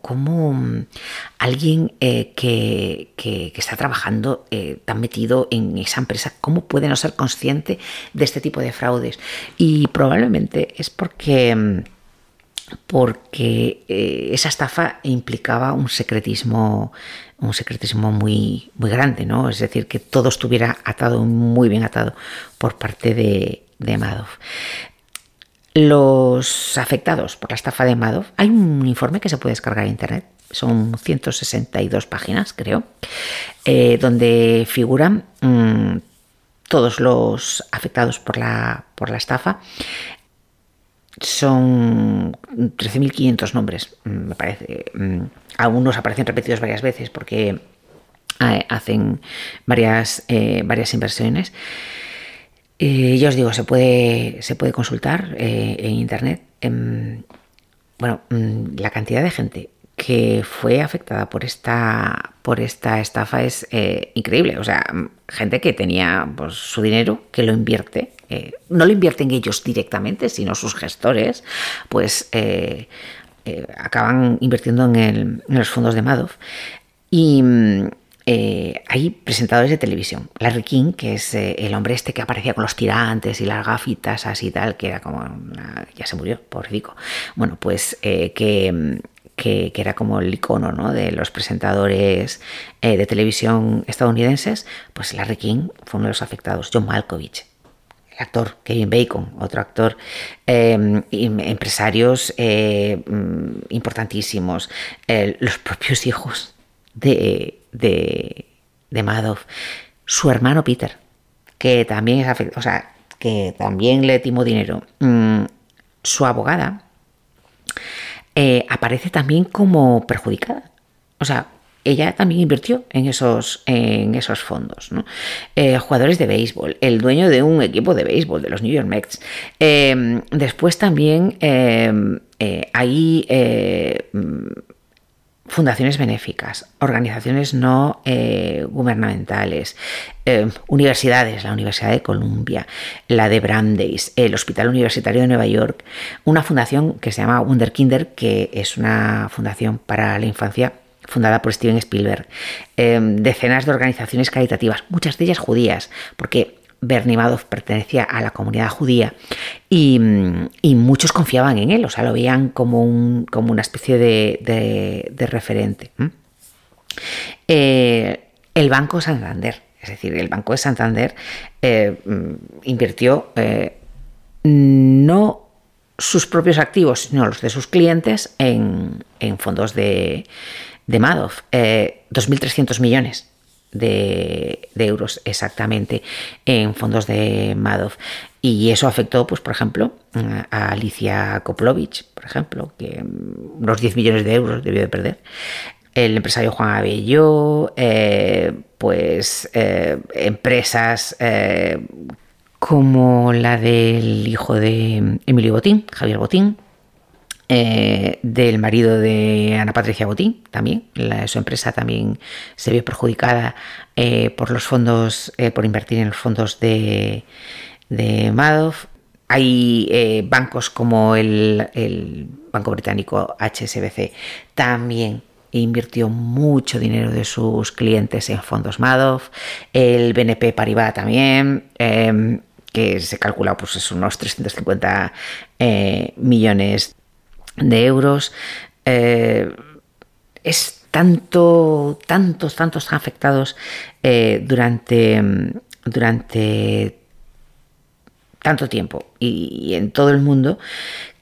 alguien eh, que, está trabajando eh, tan metido en esa empresa, cómo puede no ser consciente de este tipo de fraudes. Y probablemente es porque porque esa estafa implicaba un secretismo un secretismo muy, muy grande, ¿no? Es decir, que todo estuviera atado, muy bien atado por parte de, de Madoff. Los afectados por la estafa de Madoff, hay un informe que se puede descargar en internet, son 162 páginas, creo, eh, donde figuran mm, todos los afectados por la, por la estafa. Son 13.500 nombres, mm, me parece. Mm, algunos aparecen repetidos varias veces porque eh, hacen varias, eh, varias inversiones. Eh, ya os digo, se puede, se puede consultar eh, en internet. Em, bueno, mm, la cantidad de gente que fue afectada por esta, por esta estafa es eh, increíble. O sea, mm, gente que tenía pues, su dinero, que lo invierte. no lo invierten ellos directamente, sino sus gestores, pues acaban invirtiendo en, en, los fondos de Madoff. Y, mm, eh, hay presentadores de televisión. Larry King, que es eh, el hombre este que aparecía con los tirantes y las gafitas así tal, que era como ya se murió, rico. Bueno, pues eh, que, que, era como el icono ¿no? de los presentadores de televisión estadounidenses, pues Larry King fue uno de los afectados. John Malkovich, actor Kevin Bacon, otro actor, em, empresarios mm, importantísimos, los propios hijos de de, de Madoff. Su hermano Peter, que también es afectado, o sea, que también le timó dinero. Mm, su abogada eh, aparece también como perjudicada. O sea, ella también invirtió en esos, en esos fondos. Eh, jugadores de béisbol, el dueño de un equipo de béisbol, de los New York Mets. Eh, después también hay fundaciones benéficas, organizaciones no eh, gubernamentales, eh, universidades, la Universidad de Columbia, la de Brandeis, el Hospital Universitario de Nueva York, una fundación que se llama Wunderkinder, que es una fundación para la infancia fundada por Steven Spielberg, eh, decenas de organizaciones caritativas, muchas de ellas judías, porque Bernie Madoff pertenecía a la comunidad judía y, muchos confiaban en él, o sea, lo veían como una especie de, referente. Eh, el Banco Santander, es decir, el Banco de Santander eh, mm, invirtió eh, no sus propios activos, sino los de sus clientes en, fondos de, de Madoff, 2.300 millones de, euros exactamente en fondos de Madoff. Y eso afectó, pues, por ejemplo, a Alicia Koplovich, por ejemplo, que unos 10 millones de euros debió de perder. El empresario Juan Abelló, eh, pues eh, empresas eh, como la del hijo de Emilio Botín, Javier Botín, eh, del marido de Ana Patricia Botín, también. su empresa también se vio perjudicada eh, por los fondos, eh, por invertir en los fondos de, Madoff. Hay bancos como el, Banco Británico HSBC también invirtió mucho dinero de sus clientes en fondos Madoff, el BNP Paribas también, em, que se calcula pues es unos 350 millones de euros. Eh, es tanto, tantos, tantos afectados eh, durante, durante tanto tiempo y, en todo el mundo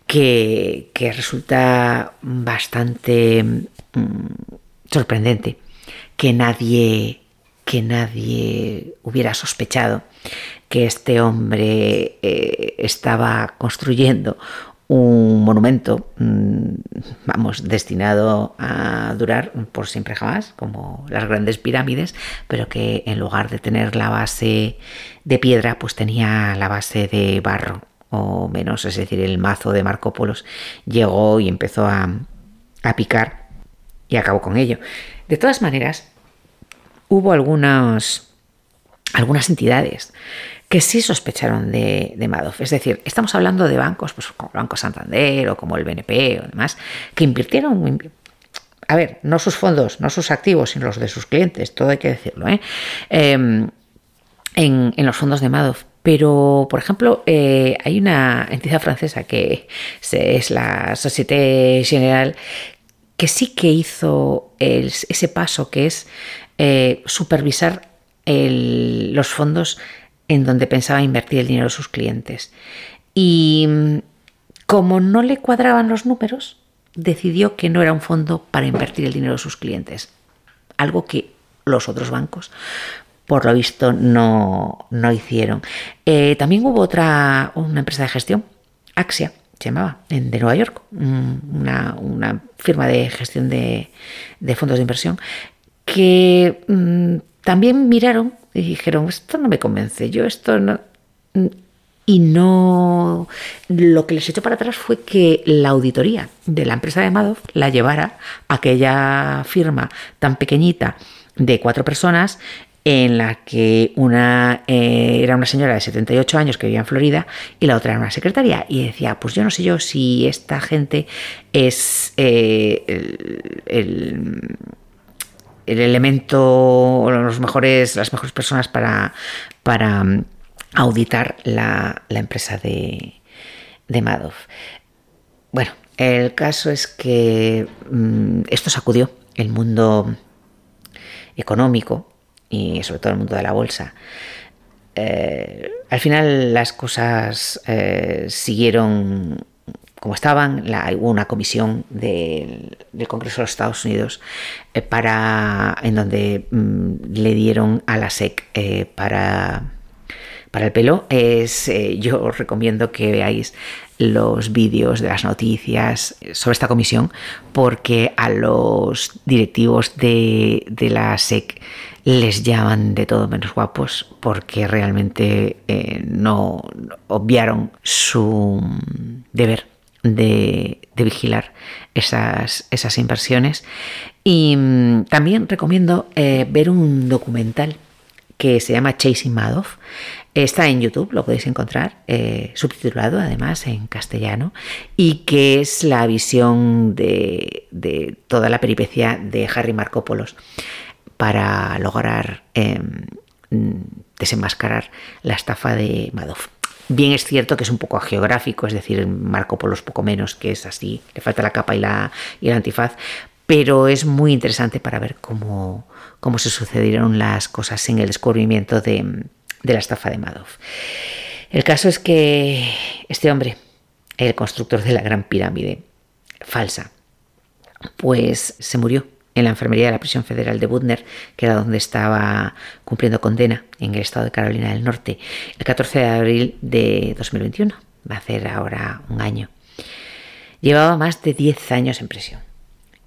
que, que resulta bastante mm, sorprendente que nadie que nadie hubiera sospechado que este hombre eh, estaba construyendo un monumento, mm, vamos, destinado a durar por siempre jamás, como las grandes pirámides, pero que en lugar de tener la base de piedra, pues tenía la base de barro o menos, es decir, el mazo de Marco Polos llegó y empezó a, a picar y acabó con ello. De todas maneras, hubo algunas, algunas entidades que sí sospecharon de, Madoff. Es decir, estamos hablando de bancos, pues como Banco Santander o como el BNP o demás, que invirtieron, a ver, no sus fondos, no sus activos, sino los de sus clientes, todo hay que decirlo, ¿eh? eh en, los fondos de Madoff. Pero, por ejemplo, eh, hay una entidad francesa que es la Société Générale que sí que hizo ese paso que es eh, supervisar los fondos en donde pensaba invertir el dinero de sus clientes. Y mm, como no le cuadraban los números, decidió que no era un fondo para invertir el dinero de sus clientes. Algo que los otros bancos, por lo visto, no, no hicieron. Eh, también hubo otra, una empresa de gestión, Axia, se llamaba, de Nueva York, una, una firma de gestión de, de, fondos de inversión, que mmm, también miraron y dijeron, esto no me convence, yo esto no... Y no... Lo que les echó para atrás fue que la auditoría de la empresa de Madoff la llevara a aquella firma tan pequeñita de cuatro personas en la que una eh, era una señora de 78 años que vivía en Florida y la otra era una secretaria. Y decía, pues yo no sé yo si esta gente es eh, el, el el elemento, los mejores, las mejores personas para, para mm, auditar la, la empresa de, de, Madoff. Bueno, el caso es que mmm, esto sacudió el mundo económico y sobre todo el mundo de la bolsa. Eh, al final las cosas eh, siguieron como estaban, la, hubo una comisión del, del, Congreso de los Estados Unidos eh, para, en donde mm, le dieron a la SEC eh, para, para el pelo. Es, eh, yo os recomiendo que veáis los vídeos de las noticias sobre esta comisión porque a los directivos de, de la SEC les llaman de todo menos guapos porque realmente no obviaron su deber de, vigilar esas, esas, inversiones. Y mmm, también recomiendo eh, ver un documental que se llama Chasing Madoff. Está en YouTube, lo podéis encontrar, eh, subtitulado además en castellano, y que es la visión de, de toda la peripecia de Harry Marcopoulos para lograr eh, desenmascarar la estafa de Madoff. Bien es cierto que es un poco geográfico, es decir, Marco Polo es poco menos, que es así, le falta la capa y, la, y el antifaz, pero es muy interesante para ver cómo, cómo se sucedieron las cosas en el descubrimiento de, de la estafa de Madoff. El caso es que este hombre, el constructor de la Gran Pirámide, falsa, pues se murió en la enfermería de la prisión federal de Butner, que era donde estaba cumpliendo condena en el estado de Carolina del Norte, el 14 de abril de 2021. Va a ser ahora un año. Llevaba más de 10 años en prisión.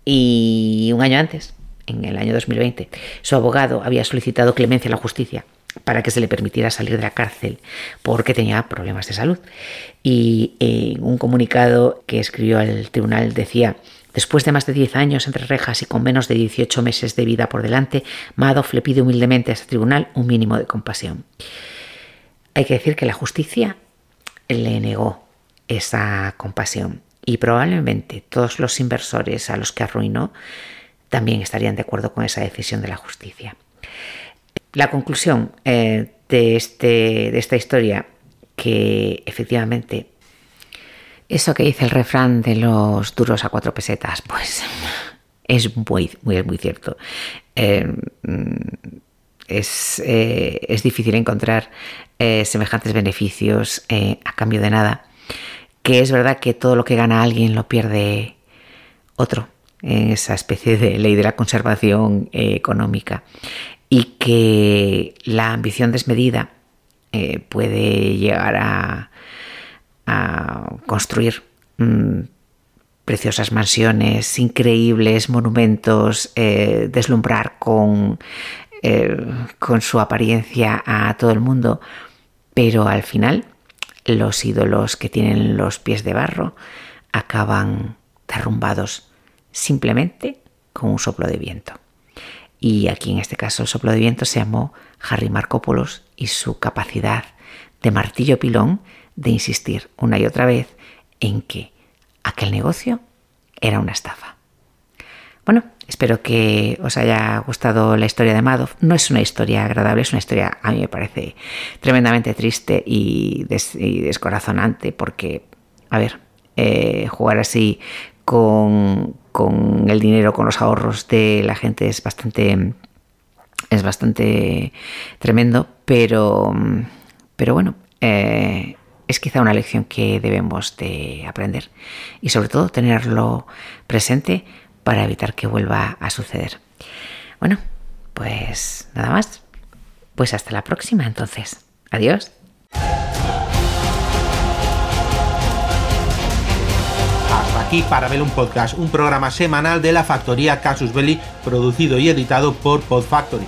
Y un año antes, en el año 2020, su abogado había solicitado clemencia a la justicia para que se le permitiera salir de la cárcel porque tenía problemas de salud. Y en un comunicado que escribió al tribunal decía Después de más de 10 años entre rejas y con menos de 18 meses de vida por delante, Madoff le pide humildemente a este tribunal un mínimo de compasión. Hay que decir que la justicia le negó esa compasión y probablemente todos los inversores a los que arruinó también estarían de acuerdo con esa decisión de la justicia. La conclusión eh, de, este, de esta historia, que efectivamente eso que dice el refrán de los duros a cuatro pesetas, pues es muy, muy, muy cierto. Eh, es, eh, es, difícil encontrar eh, semejantes beneficios a cambio de nada que es verdad que todo lo que gana alguien lo pierde otro, en esa especie de ley de la conservación económica, y que la ambición desmedida puede llegar a, construir mm, preciosas mansiones, increíbles monumentos, eh, deslumbrar con, con su apariencia a todo el mundo, pero al final los ídolos que tienen los pies de barro acaban derrumbados simplemente con un soplo de viento. Y aquí en este caso el soplo de viento se llamó Harry Marcopoulos y su capacidad de martillo pilón de insistir una y otra vez en que aquel negocio era una estafa. Bueno, espero que os haya gustado la historia de Madoff. No es una historia agradable, es una historia, a mí me parece, tremendamente triste y, descorazonante porque, a ver, eh, jugar así con, el dinero, con los ahorros de la gente es bastante, es bastante tremendo, pero, pero bueno, eh, es quizá una lección que debemos de aprender y sobre todo tenerlo presente para evitar que vuelva a suceder. Bueno, pues nada más. Pues hasta la próxima entonces. Adiós. Hasta aquí para ver un podcast, un programa semanal de la factoría Casus Belli, producido y editado por Podfactory.